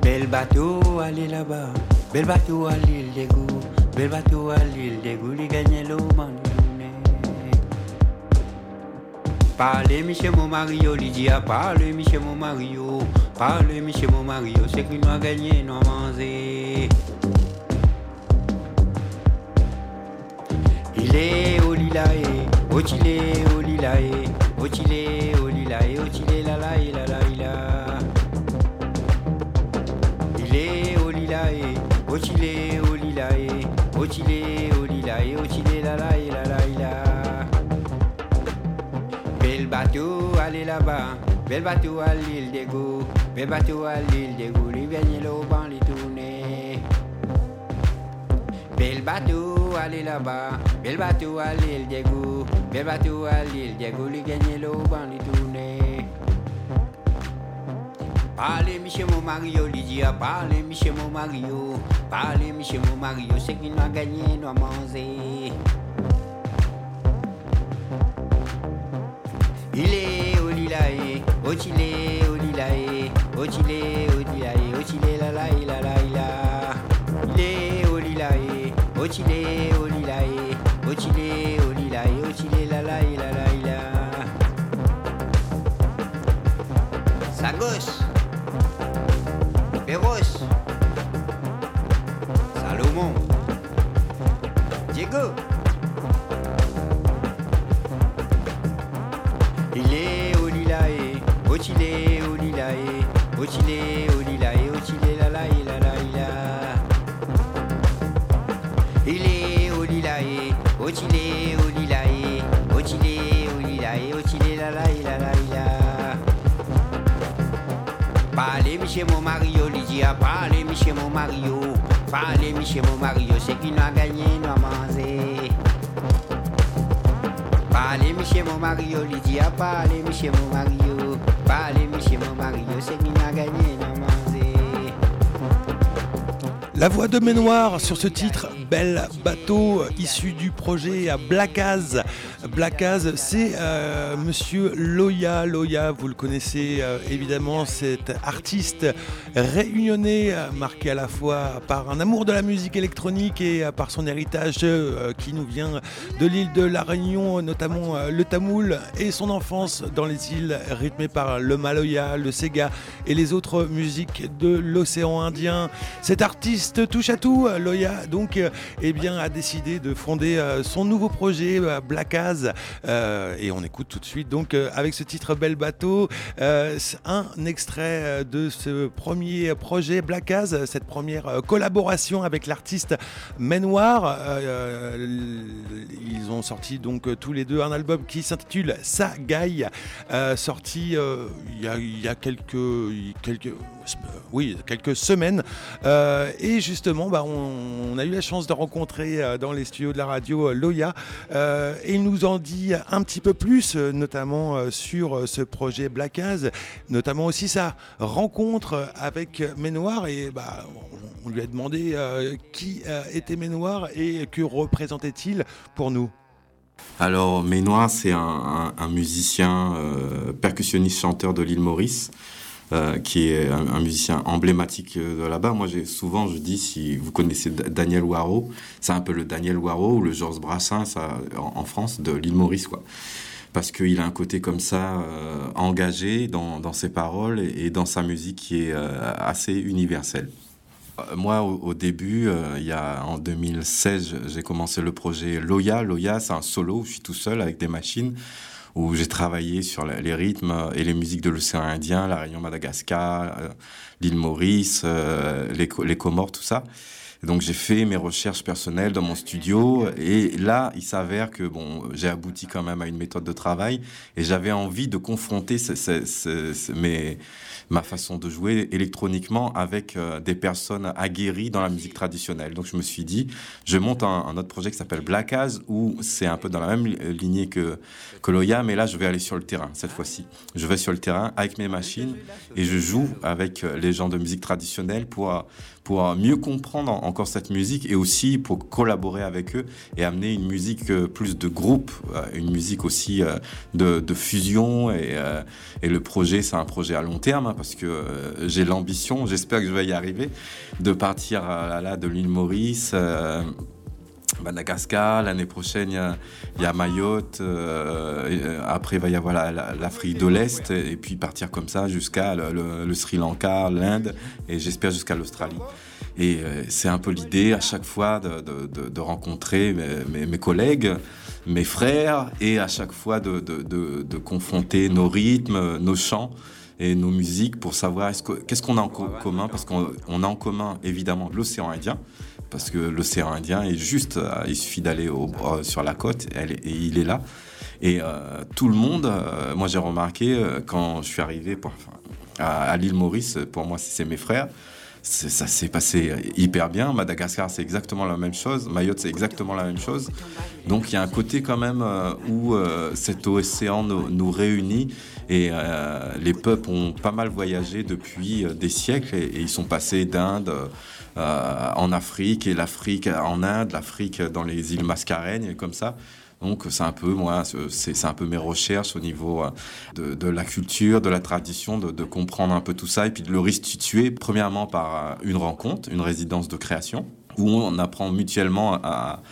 Bel bateau, allez là-bas. Bel bateau à l'île des goûts. Bel bateau à l'île des goûts. Il gagne l'eau, ban tournées. Parlez, mon Mario, Lydia. Parlez, monsieur mon Mario. Parlez, monsieur mon Mario. C'est qu'il nous gagné, nous a mangé. Il est au lilae, au chilé, au lilae, au chilé, au lilae, au chilé, la la la la la. Il est au lilae, au chilé, au lilae, au chilé, au lilae, au chilé, la la la la la. Bel bateau, allez là-bas, bel bateau à l'île des bel bateau à l'île des goûts, les viennent l'eau, ban les tournées. Bel bateau, allez là-bas. Bel bateau à l'île Diego. Bel bateau à l'île Diego. Les gagner l'eau, ban les tourner. Parlez, monsieur mon Mario, Lydia. Parlez, monsieur mon Mario. Parlez, monsieur mon Mario. C'est qu'il n'a gagné, a mangé. Il est au lilae, au chilé, au lilae, au chilé, au lilae, au chilé, la la la la la. Il est au lilae, au chilé, au chilé, au lilae, au chilé, la la la la la. Il est au lilae, au chilé, au lilae, au chilé, au lilae, au chilé, la la la la la. Parlez, monsieur mon Mario, Lydia, parlez, monsieur mon Mario, parlez, monsieur mon Mario, c'est qui nous a gagné, nous a mangé. Parlez, monsieur mon Mario, Lydia, parlez, monsieur mon Mario. La voix de Ménoir sur ce titre, Bateau, euh, issu du projet Blackaz. Blackaz, c'est euh, monsieur Loya. Loya, vous le connaissez euh, évidemment, cet artiste réunionnais, marqué à la fois par un amour de la musique électronique et par son héritage qui nous vient de l'île de la Réunion, notamment le tamoul et son enfance dans les îles rythmées par le maloya, le sega et les autres musiques de l'océan Indien. Cet artiste touche à tout, Loya, donc, eh bien, a décidé de fonder euh, son nouveau projet, euh, Blackaz. Euh, et on écoute tout de suite, donc, avec ce titre Bel Bateau, un extrait de ce premier projet Blackaz, cette première collaboration avec l'artiste Menoir. Euh, ils ont sorti donc tous les deux un album qui s'intitule Sa Gaille, sorti il y, a, quelques, quelques, oui, quelques semaines. Et justement, bah, on, on a eu la chance de rencontrer euh, dans les studios de la radio euh, Loya. Euh, il nous en dit un petit peu plus, euh, notamment sur ce projet Blackaz, notamment aussi sa rencontre avec Ménoir. Et bah, on, lui a demandé qui était Ménoir et que représentait-il pour nous? Alors, Ménoir, c'est un, musicien percussionniste chanteur de l'île Maurice, euh, qui est un, musicien emblématique euh, de là-bas. Moi, j'ai souvent, je dis, si vous connaissez Daniel Waro, c'est un peu le Daniel Waro ou le Georges Brassens en, France, de l'île Maurice, quoi. Parce qu'il a un côté comme ça, euh, engagé dans, ses paroles et, dans sa musique qui est assez universelle. Moi, au, début, il y a, en 2016, je- j'ai commencé le projet Loya. Loya, c'est un solo où je suis tout seul avec des machines, où j'ai travaillé sur les rythmes et les musiques de l'océan Indien, la Réunion Madagascar, euh, l'île Maurice, euh, les, Co- les Comores, tout ça. Donc j'ai fait mes recherches personnelles dans mon studio et là il s'avère que bon j'ai abouti quand même à une méthode de travail et j'avais envie de confronter ce- ce- ce- mes, ma façon de jouer électroniquement avec euh, des personnes aguerries dans la musique traditionnelle. Donc je me suis dit je monte un, un autre projet qui s'appelle Black Az où c'est un peu dans la même li- lignée que que Loya mais là je vais aller sur le terrain cette fois-ci. Je vais sur le terrain avec mes machines et je joue avec euh, les gens de musique traditionnelle pour euh, pour mieux comprendre en- encore cette musique et aussi pour collaborer avec eux et amener une musique euh, plus de groupe, euh, une musique aussi euh, de, fusion. Et, et le projet, c'est un projet à long terme hein, parce que j'ai l'ambition, j'espère que je vais y arriver, de partir là, de l'île Maurice. Madagascar, l'année prochaine il y a, Mayotte, euh, euh, après il va y avoir la- la- l'Afrique de l'Est, et puis partir comme ça jusqu'à le, Sri Lanka, l'Inde, et j'espère jusqu'à l'Australie. Et euh, c'est un peu l'idée à chaque fois de, rencontrer mes, mes- collègues, mes frères, et à chaque fois de, confronter nos rythmes, nos chants et nos musiques pour savoir est-ce que- qu'est-ce qu'on a en co- commun, parce qu'on on a en commun évidemment l'océan Indien, parce que l'océan Indien est juste, euh, il suffit d'aller euh, sur la côte et il est là. Et euh, tout le monde, moi j'ai remarqué quand je suis arrivé à, l'île Maurice, pour moi c'est mes frères, ça s'est passé hyper bien. Madagascar c'est exactement la même chose, Mayotte c'est exactement la même chose. Donc il y a un côté quand même où cet océan nous, réunit et les peuples ont pas mal voyagé depuis des siècles et, ils sont passés d'Inde en Afrique et l'Afrique en Inde, l'Afrique dans les îles Mascareignes comme ça. Donc c'est un peu moi, c'est un peu mes recherches au niveau euh, de, la culture, de la tradition, de, comprendre un peu tout ça et puis de le restituer premièrement par euh, une rencontre, une résidence de création où on apprend mutuellement à,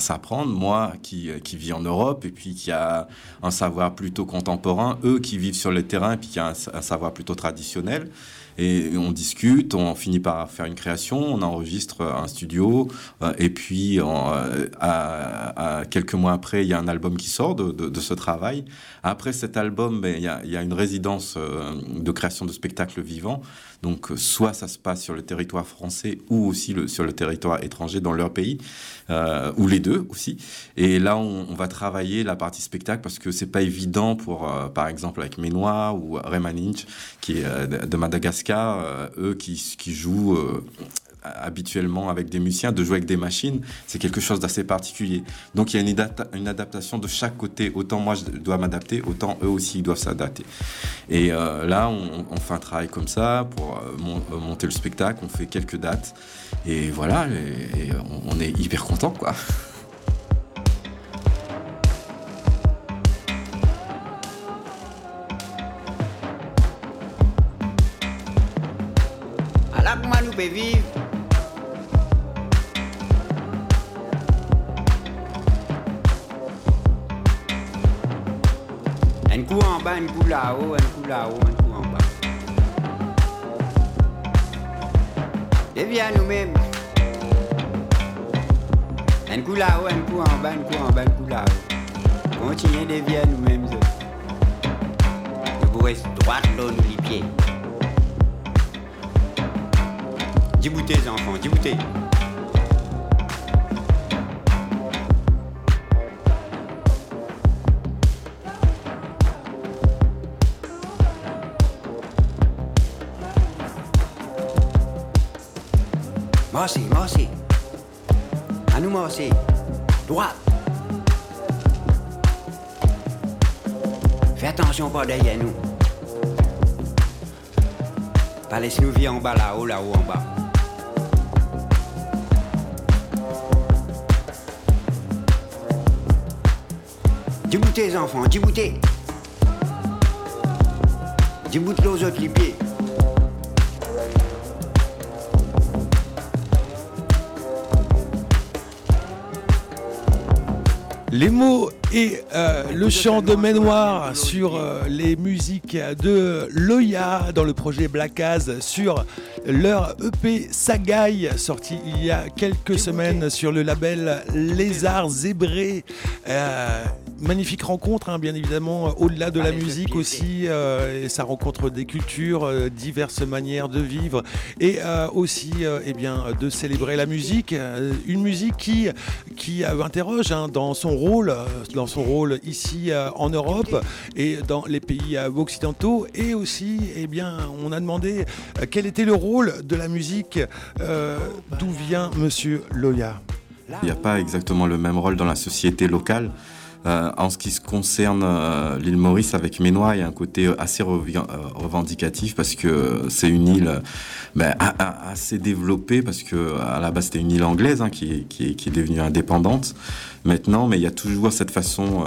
s'apprendre. Moi qui, qui vis en Europe et puis qui a un savoir plutôt contemporain, eux qui vivent sur le terrain et puis qui a un savoir plutôt traditionnel. Et on discute, on finit par faire une création, on enregistre un studio, euh, et puis euh, à- quelques mois après, il y a un album qui sort de, de- ce travail. Après cet album, ben, il, y a, y a une résidence euh, de création de spectacles vivants. Donc, soit ça se passe sur le territoire français ou aussi le- sur le territoire étranger dans leur pays, ou les deux aussi. Et là, on, va travailler la partie spectacle parce que c'est pas évident pour, par exemple, avec Ménois ou Remaninch, qui est de Madagascar, euh, eux qui, jouent. euh, habituellement avec des musiciens, de jouer avec des machines, c'est quelque chose d'assez particulier. Donc il y a une, adapta- une adaptation de chaque côté. Autant moi je dois m'adapter, autant eux aussi ils doivent s'adapter. Et euh, là, on, on fait un travail comme ça pour mon- monter le spectacle, on fait quelques dates. Et voilà, on est hyper content quoi. Vivre Un coup en bas, un coup là-haut, un coup là-haut, un coup en bas. Deviens nous-mêmes. Un coup là-haut, un coup en bas, un coup en bas, un coup là-haut. Continuez de devenir nous-mêmes. Nous vous reste droit l'eau, les pieds. Djiboutez, enfants, djiboutez. Mossé, mossé. À nous, mossé. Droite. Fais attention pas derrière nous. Pas laisse-nous vivre en bas là-haut, là-haut en bas. Djiboutez, enfants, djiboutez. Djiboute les autres les pieds. Les mots et euh, le chant de Ménoir sur euh, les musiques de Loya dans le projet Black Az sur leur EP Sagaï sorti il y a quelques semaines sur le label Lézard Zébré. Euh, magnifique rencontre, hein, bien évidemment, au-delà de la musique aussi, euh, et ça rencontre des cultures, euh, diverses manières de vivre, et euh, aussi euh, eh bien, de célébrer la musique, euh, une musique qui, qui euh, interroge hein, dans son rôle, euh, dans son rôle ici euh, en Europe et dans les pays euh, occidentaux, et aussi, eh bien, on a demandé euh, quel était le rôle de la musique, euh, d'où vient Monsieur Loya? Il n'y a pas exactement le même rôle dans la société locale. Euh, en ce qui se concerne euh, l'île Maurice avec Ménois, il y a un côté assez euh, revendicatif parce que c'est une île ben, assez développée parce que à la base c'était une île anglaise hein, qui, est, devenue indépendante maintenant, mais il y a toujours cette façon.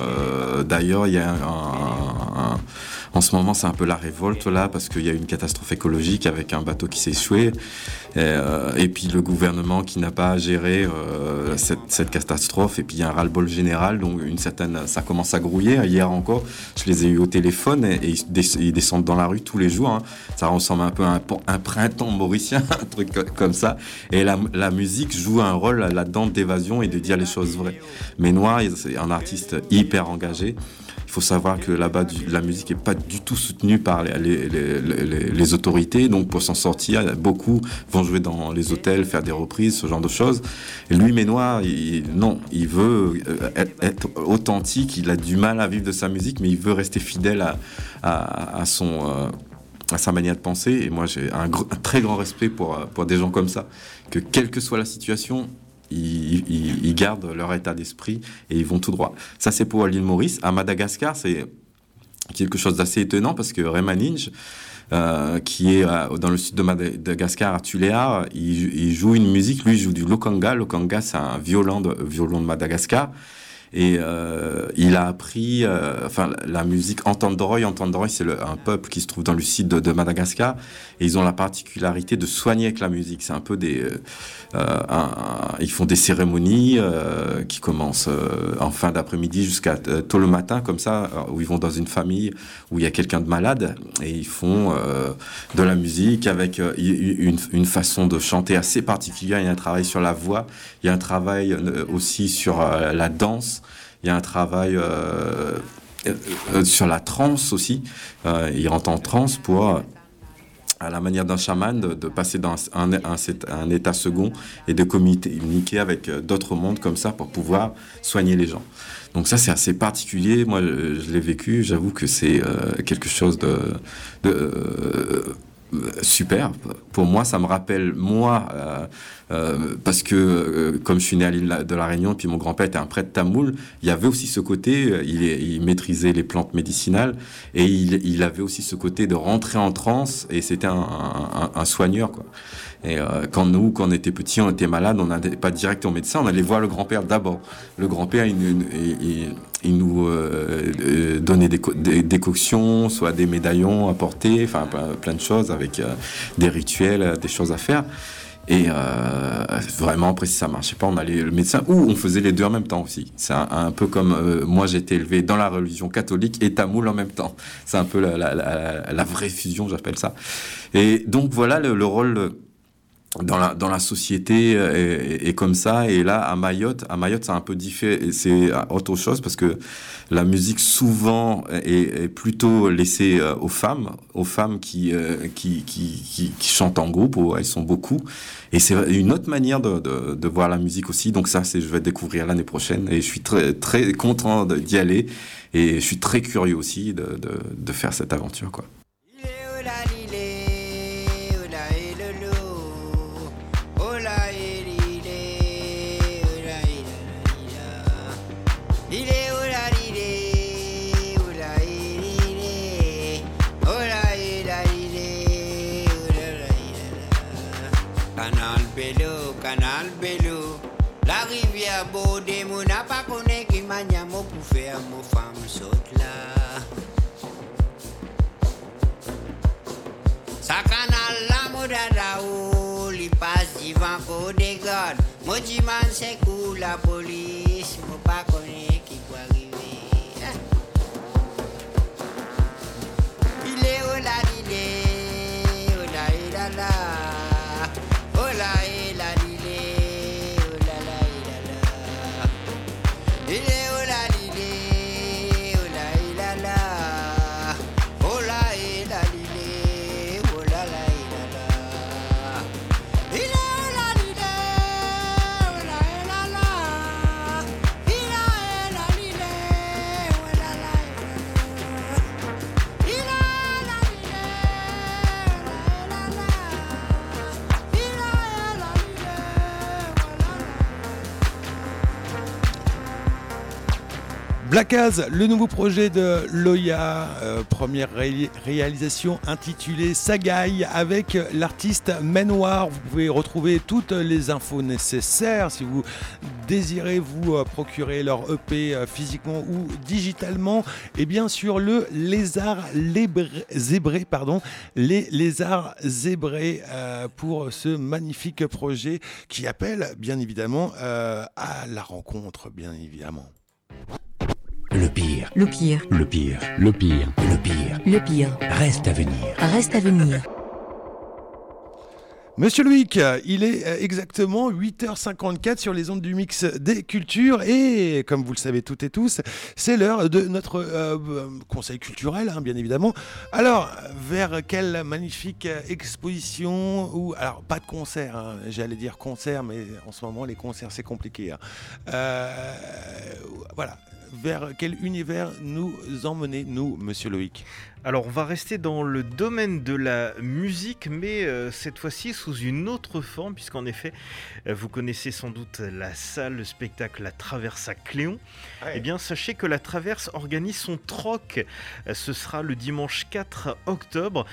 D'ailleurs, il y a un- en ce moment c'est un peu la révolte là parce qu'il y a une catastrophe écologique avec un bateau qui s'est échoué. Et, euh, et puis le gouvernement qui n'a pas géré euh, cette, cette catastrophe. Et puis il y a un ras-le-bol général donc une certaine ça commence à grouiller. Hier encore je les ai eu au téléphone et, ils, des- ils descendent dans la rue tous les jours hein. ça ressemble un peu à un, un printemps mauricien un truc co- comme ça. Et la, la musique joue un rôle là-dedans d'évasion et de dire les choses vraies. Mais Noir c'est un artiste hyper engagé il faut savoir que là-bas, la musique n'est pas du tout soutenue par les, autorités. Donc, pour s'en sortir, beaucoup vont jouer dans les hôtels, faire des reprises, ce genre de choses. Et lui, Ménoir, il, non, il veut euh, être, authentique. Il a du mal à vivre de sa musique, mais il veut rester fidèle à, son. euh, à sa manière de penser, et moi j'ai un, un très grand respect pour, euh, pour des gens comme ça, que quelle que soit la situation, ils, gardent leur état d'esprit et ils vont tout droit. Ça, c'est pour l'île Maurice. À Madagascar, c'est quelque chose d'assez étonnant parce que Remaninge, euh, qui est euh, dans le sud de Madagascar, à Tuléar, il, il joue une musique. Lui, il joue du lokanga. Lokanga, c'est un violon de, violon de Madagascar. Et euh, il a appris, euh, enfin, la musique Entendoroy. Entendoroy, c'est un peuple qui se trouve dans le sud de, de Madagascar. Et ils ont la particularité de soigner avec la musique. C'est un peu des, euh, euh, un- un- ils font des cérémonies euh, qui commencent en fin d'après-midi jusqu'à tôt le matin, comme ça, où ils vont dans une famille où il y a quelqu'un de malade et ils font de la musique avec une, une façon de chanter assez particulière. Il y a un travail sur la voix, il y a un travail aussi sur la danse, il y a un travail euh, euh, euh, sur la transe aussi. Ils rentrent en transe pour à la manière d'un chaman, de, passer dans un, état second et de communiquer avec d'autres mondes comme ça pour pouvoir soigner les gens. Donc ça, c'est assez particulier. Moi, je, l'ai vécu. J'avoue que c'est quelque chose de, super. Pour moi, ça me rappelle moi, euh, euh, parce que euh, comme je suis né à l'île de la Réunion, puis mon grand-père était un prêtre tamoul, il y avait aussi ce côté, il, il maîtrisait les plantes médicinales, et il, avait aussi ce côté de rentrer en transe, et c'était un, soigneur, quoi. Et quand nous, quand on était petits, on était malade, on n'allait pas direct au médecin, on allait voir le grand-père d'abord. Le grand-père, il, il- il- il nous euh, euh, donnait des, des décoctions, soit des médaillons à porter, enfin plein- de choses avec euh, des rituels, euh, des choses à faire. Et euh, vraiment, après, si ça marchait pas, on allait le médecin, ou on faisait les deux en même temps aussi. C'est un, peu comme euh, moi, j'ai été élevé dans la religion catholique et tamoul en même temps. C'est un peu la, la- la- la vraie fusion, j'appelle ça. Et donc voilà le, le rôle dans la, société euh, est, est comme ça. Et là, à Mayotte, à Mayotte, c'est un peu différent. C'est autre chose parce que la musique souvent est, plutôt laissée euh, aux femmes, aux femmes qui, euh, qui, chantent en groupe. elles sont beaucoup. Et c'est une autre manière de, voir la musique aussi. Donc ça, c'est je vais découvrir l'année prochaine. Et je suis très, très content d'y aller. Et je suis très curieux aussi de, de, de faire cette aventure, quoi. Faire mon femme saute là Sa canal la modada ou li Black Az, le nouveau projet de Loya, euh, première ré- réalisation intitulée Sagaï avec l'artiste Manoir. Vous pouvez retrouver toutes les infos nécessaires si vous désirez vous euh, procurer leur EP euh, physiquement ou digitalement. Et bien sûr le lézard zébré, pardon, les lézards zébrés pour ce magnifique projet qui appelle bien évidemment à la rencontre, bien évidemment. Le pire. Le pire. Le pire. Le pire. Le pire. Le pire. Reste à venir. Reste à venir. Monsieur Loïc, il est exactement 8h54 sur les ondes du mix des cultures et comme vous le savez toutes et tous, c'est l'heure de notre euh, euh, conseil culturel, hein, bien évidemment. Alors, vers quelle magnifique exposition ou alors pas de concert, hein, j'allais dire concert, mais en ce moment les concerts c'est compliqué. hein. Euh, voilà, vers quel univers nous emmenez nous, Monsieur Loïc Alors, on va rester dans le domaine de la musique, mais euh, cette fois-ci sous une autre forme, puisqu'en effet, euh, vous connaissez sans doute la salle, le spectacle La Traverse à Cléon. Ouais. Eh bien, sachez que La Traverse organise son troc. Euh, Ce sera le dimanche 4 octobre,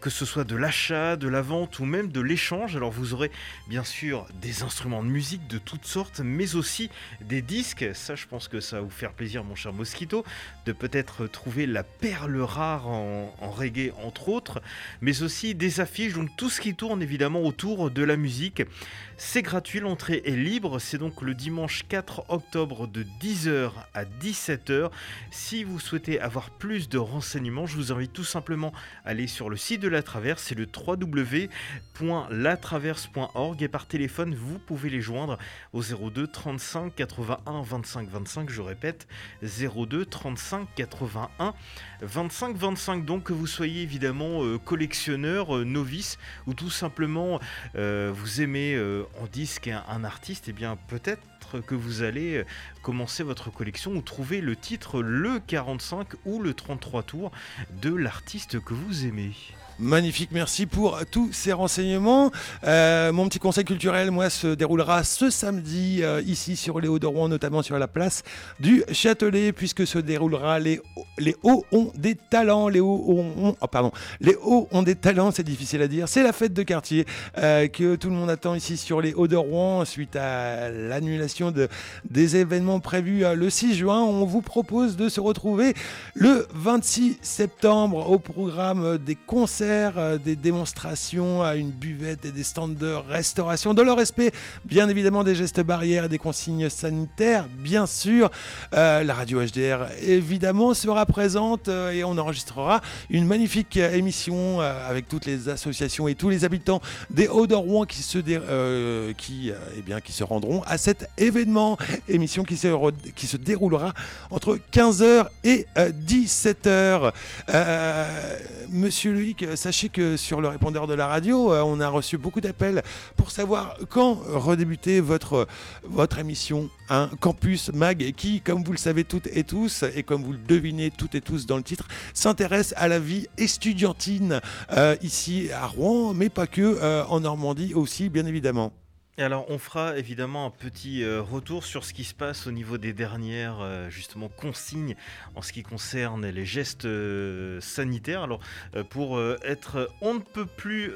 que ce soit de l'achat, de la vente ou même de l'échange. Alors, vous aurez bien sûr des instruments de musique de toutes sortes, mais aussi des disques. Ça, je pense que ça va vous faire mon cher Mosquito, de peut-être trouver la perle rare en, en reggae, entre autres, mais aussi des affiches, donc tout ce qui tourne évidemment autour de la musique. C'est gratuit, l'entrée est libre. C'est donc le dimanche 4 octobre de 10h à 17h. Si vous souhaitez avoir plus de renseignements, je vous invite tout simplement à aller sur le site de La Traverse, c'est le www.latraverse.org et par téléphone, vous pouvez les joindre au 02 35 81 25 25. Je répète, 02 35 81 25 25. Donc que vous soyez évidemment euh, collectionneur, euh, novice ou tout simplement euh, vous aimez en disque un, artiste, et bien peut-être que vous allez euh, commencer votre collection ou trouver le titre le 45 ou le 33 tours de l'artiste que vous aimez. Magnifique, merci pour tous ces renseignements. Euh, mon petit conseil culturel, moi, se déroulera ce samedi euh, ici sur les Hauts de Rouen, notamment sur la place du Châtelet, puisque se déroulera les, les Hauts ont des talents. Les Hauts ont, oh, pardon, les Hauts ont des talents, c'est difficile à dire. C'est la fête de quartier euh, que tout le monde attend ici sur les Hauts de Rouen suite à l'annulation de, des événements prévus le 6 juin. On vous propose de se retrouver le 26 septembre au programme des concerts, euh, des démonstrations à une buvette et des stands de restauration, de leur respect, bien évidemment des gestes barrières et des consignes sanitaires, bien sûr. Euh, la radio HDR, évidemment, sera présente euh, et on enregistrera une magnifique émission avec toutes les associations et tous les habitants des Hauts-de-Rouen qui, se qui, eh qui se rendront à cet événement. Émission qui se, qui se déroulera entre 15h et 17h. Monsieur Loïc, sachez que sur le répondeur de la radio, euh, on a reçu beaucoup d'appels pour savoir quand redébuter votre, émission, hein, Campus Mag, qui, comme vous le savez toutes et tous, et comme vous le devinez toutes et tous dans le titre, s'intéresse à la vie estudiantine euh, ici à Rouen, mais pas que, euh, en Normandie aussi, bien évidemment. Et alors, on fera évidemment un petit euh, retour sur ce qui se passe au niveau des dernières euh, justement consignes en ce qui concerne les gestes euh, sanitaires. Alors, pour être on ne peut plus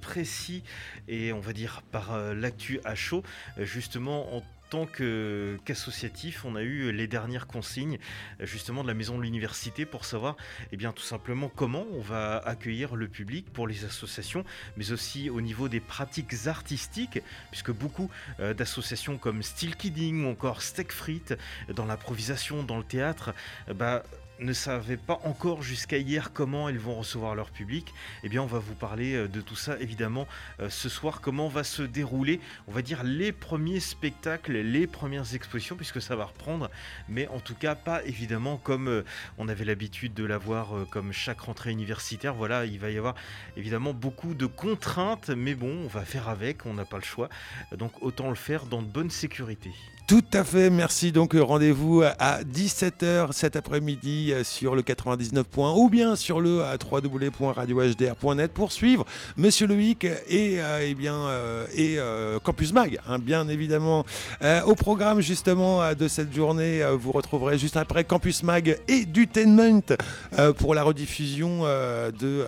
précis et on va dire par l'actu à chaud, justement en tant que- qu'associatif, on a eu les dernières consignes justement de la maison de l'université pour savoir eh bien, tout simplement comment on va accueillir le public pour les associations, mais aussi au niveau des pratiques artistiques, puisque beaucoup euh, d'associations comme Steel Kidding ou encore Steak Frites, euh, dans l'improvisation, dans le théâtre, bah, ne savaient pas encore jusqu'à hier comment ils vont recevoir leur public, eh bien on va vous parler euh, de tout ça évidemment euh, ce soir, comment va se dérouler, on va dire les premiers spectacles, les premières expositions, puisque ça va reprendre, mais en tout cas pas évidemment comme euh, on avait l'habitude de l'avoir comme chaque rentrée universitaire, voilà, il va y avoir évidemment beaucoup de contraintes, mais bon, on va faire avec, on n'a pas le choix, donc autant le faire dans de bonnes sécurités. Tout à fait, merci. Donc euh, rendez-vous à 17h cet après-midi euh, sur le 99 points ou bien sur le euh, www.radiohdr.net pour suivre Monsieur Loïc et, eh bien, et Campus Mag, hein, bien évidemment. Au programme justement de cette journée, vous retrouverez juste après Campus Mag et Dutainment pour la rediffusion de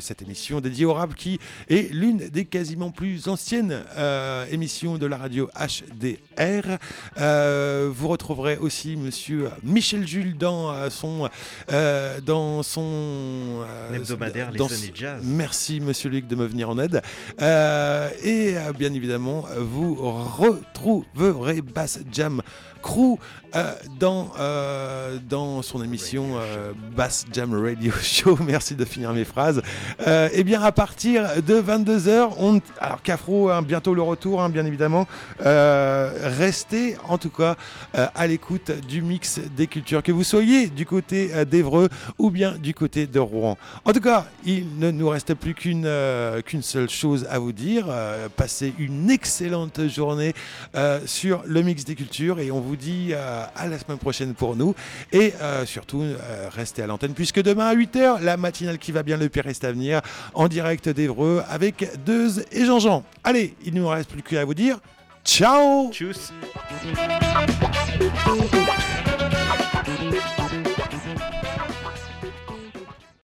cette émission dédiée au rap qui est l'une des quasiment plus anciennes émissions de la radio HDR. Euh, vous retrouverez aussi Monsieur Michel Jules dans euh, son euh, dans son euh, Hebdomadaire, Les dans Années Jazz. Merci Monsieur Luc de me venir en aide. Et bien évidemment, vous retrouverez Bass Jam Crew euh, dans, euh, dans son émission euh, Bass Jam Radio Show. Merci de finir mes phrases. Et bien à partir de 22h, on... alors Cafro, hein, bientôt le retour, hein, bien évidemment. Restez en tout cas à l'écoute du mix des cultures, que vous soyez du côté d'Evreux ou bien du côté de Rouen. En tout cas, il ne nous reste plus qu'une qu'une seule chose à vous dire. Passez une excellente journée sur le mix des cultures et on vous dit euh, à la semaine prochaine pour nous. Et euh, surtout, euh, restez à l'antenne puisque demain à 8h, la matinale qui va bien, le pire reste à venir en direct d'Evreux avec Deuze et Jean-Jean. Allez, il ne nous reste plus qu'à vous dire ciao.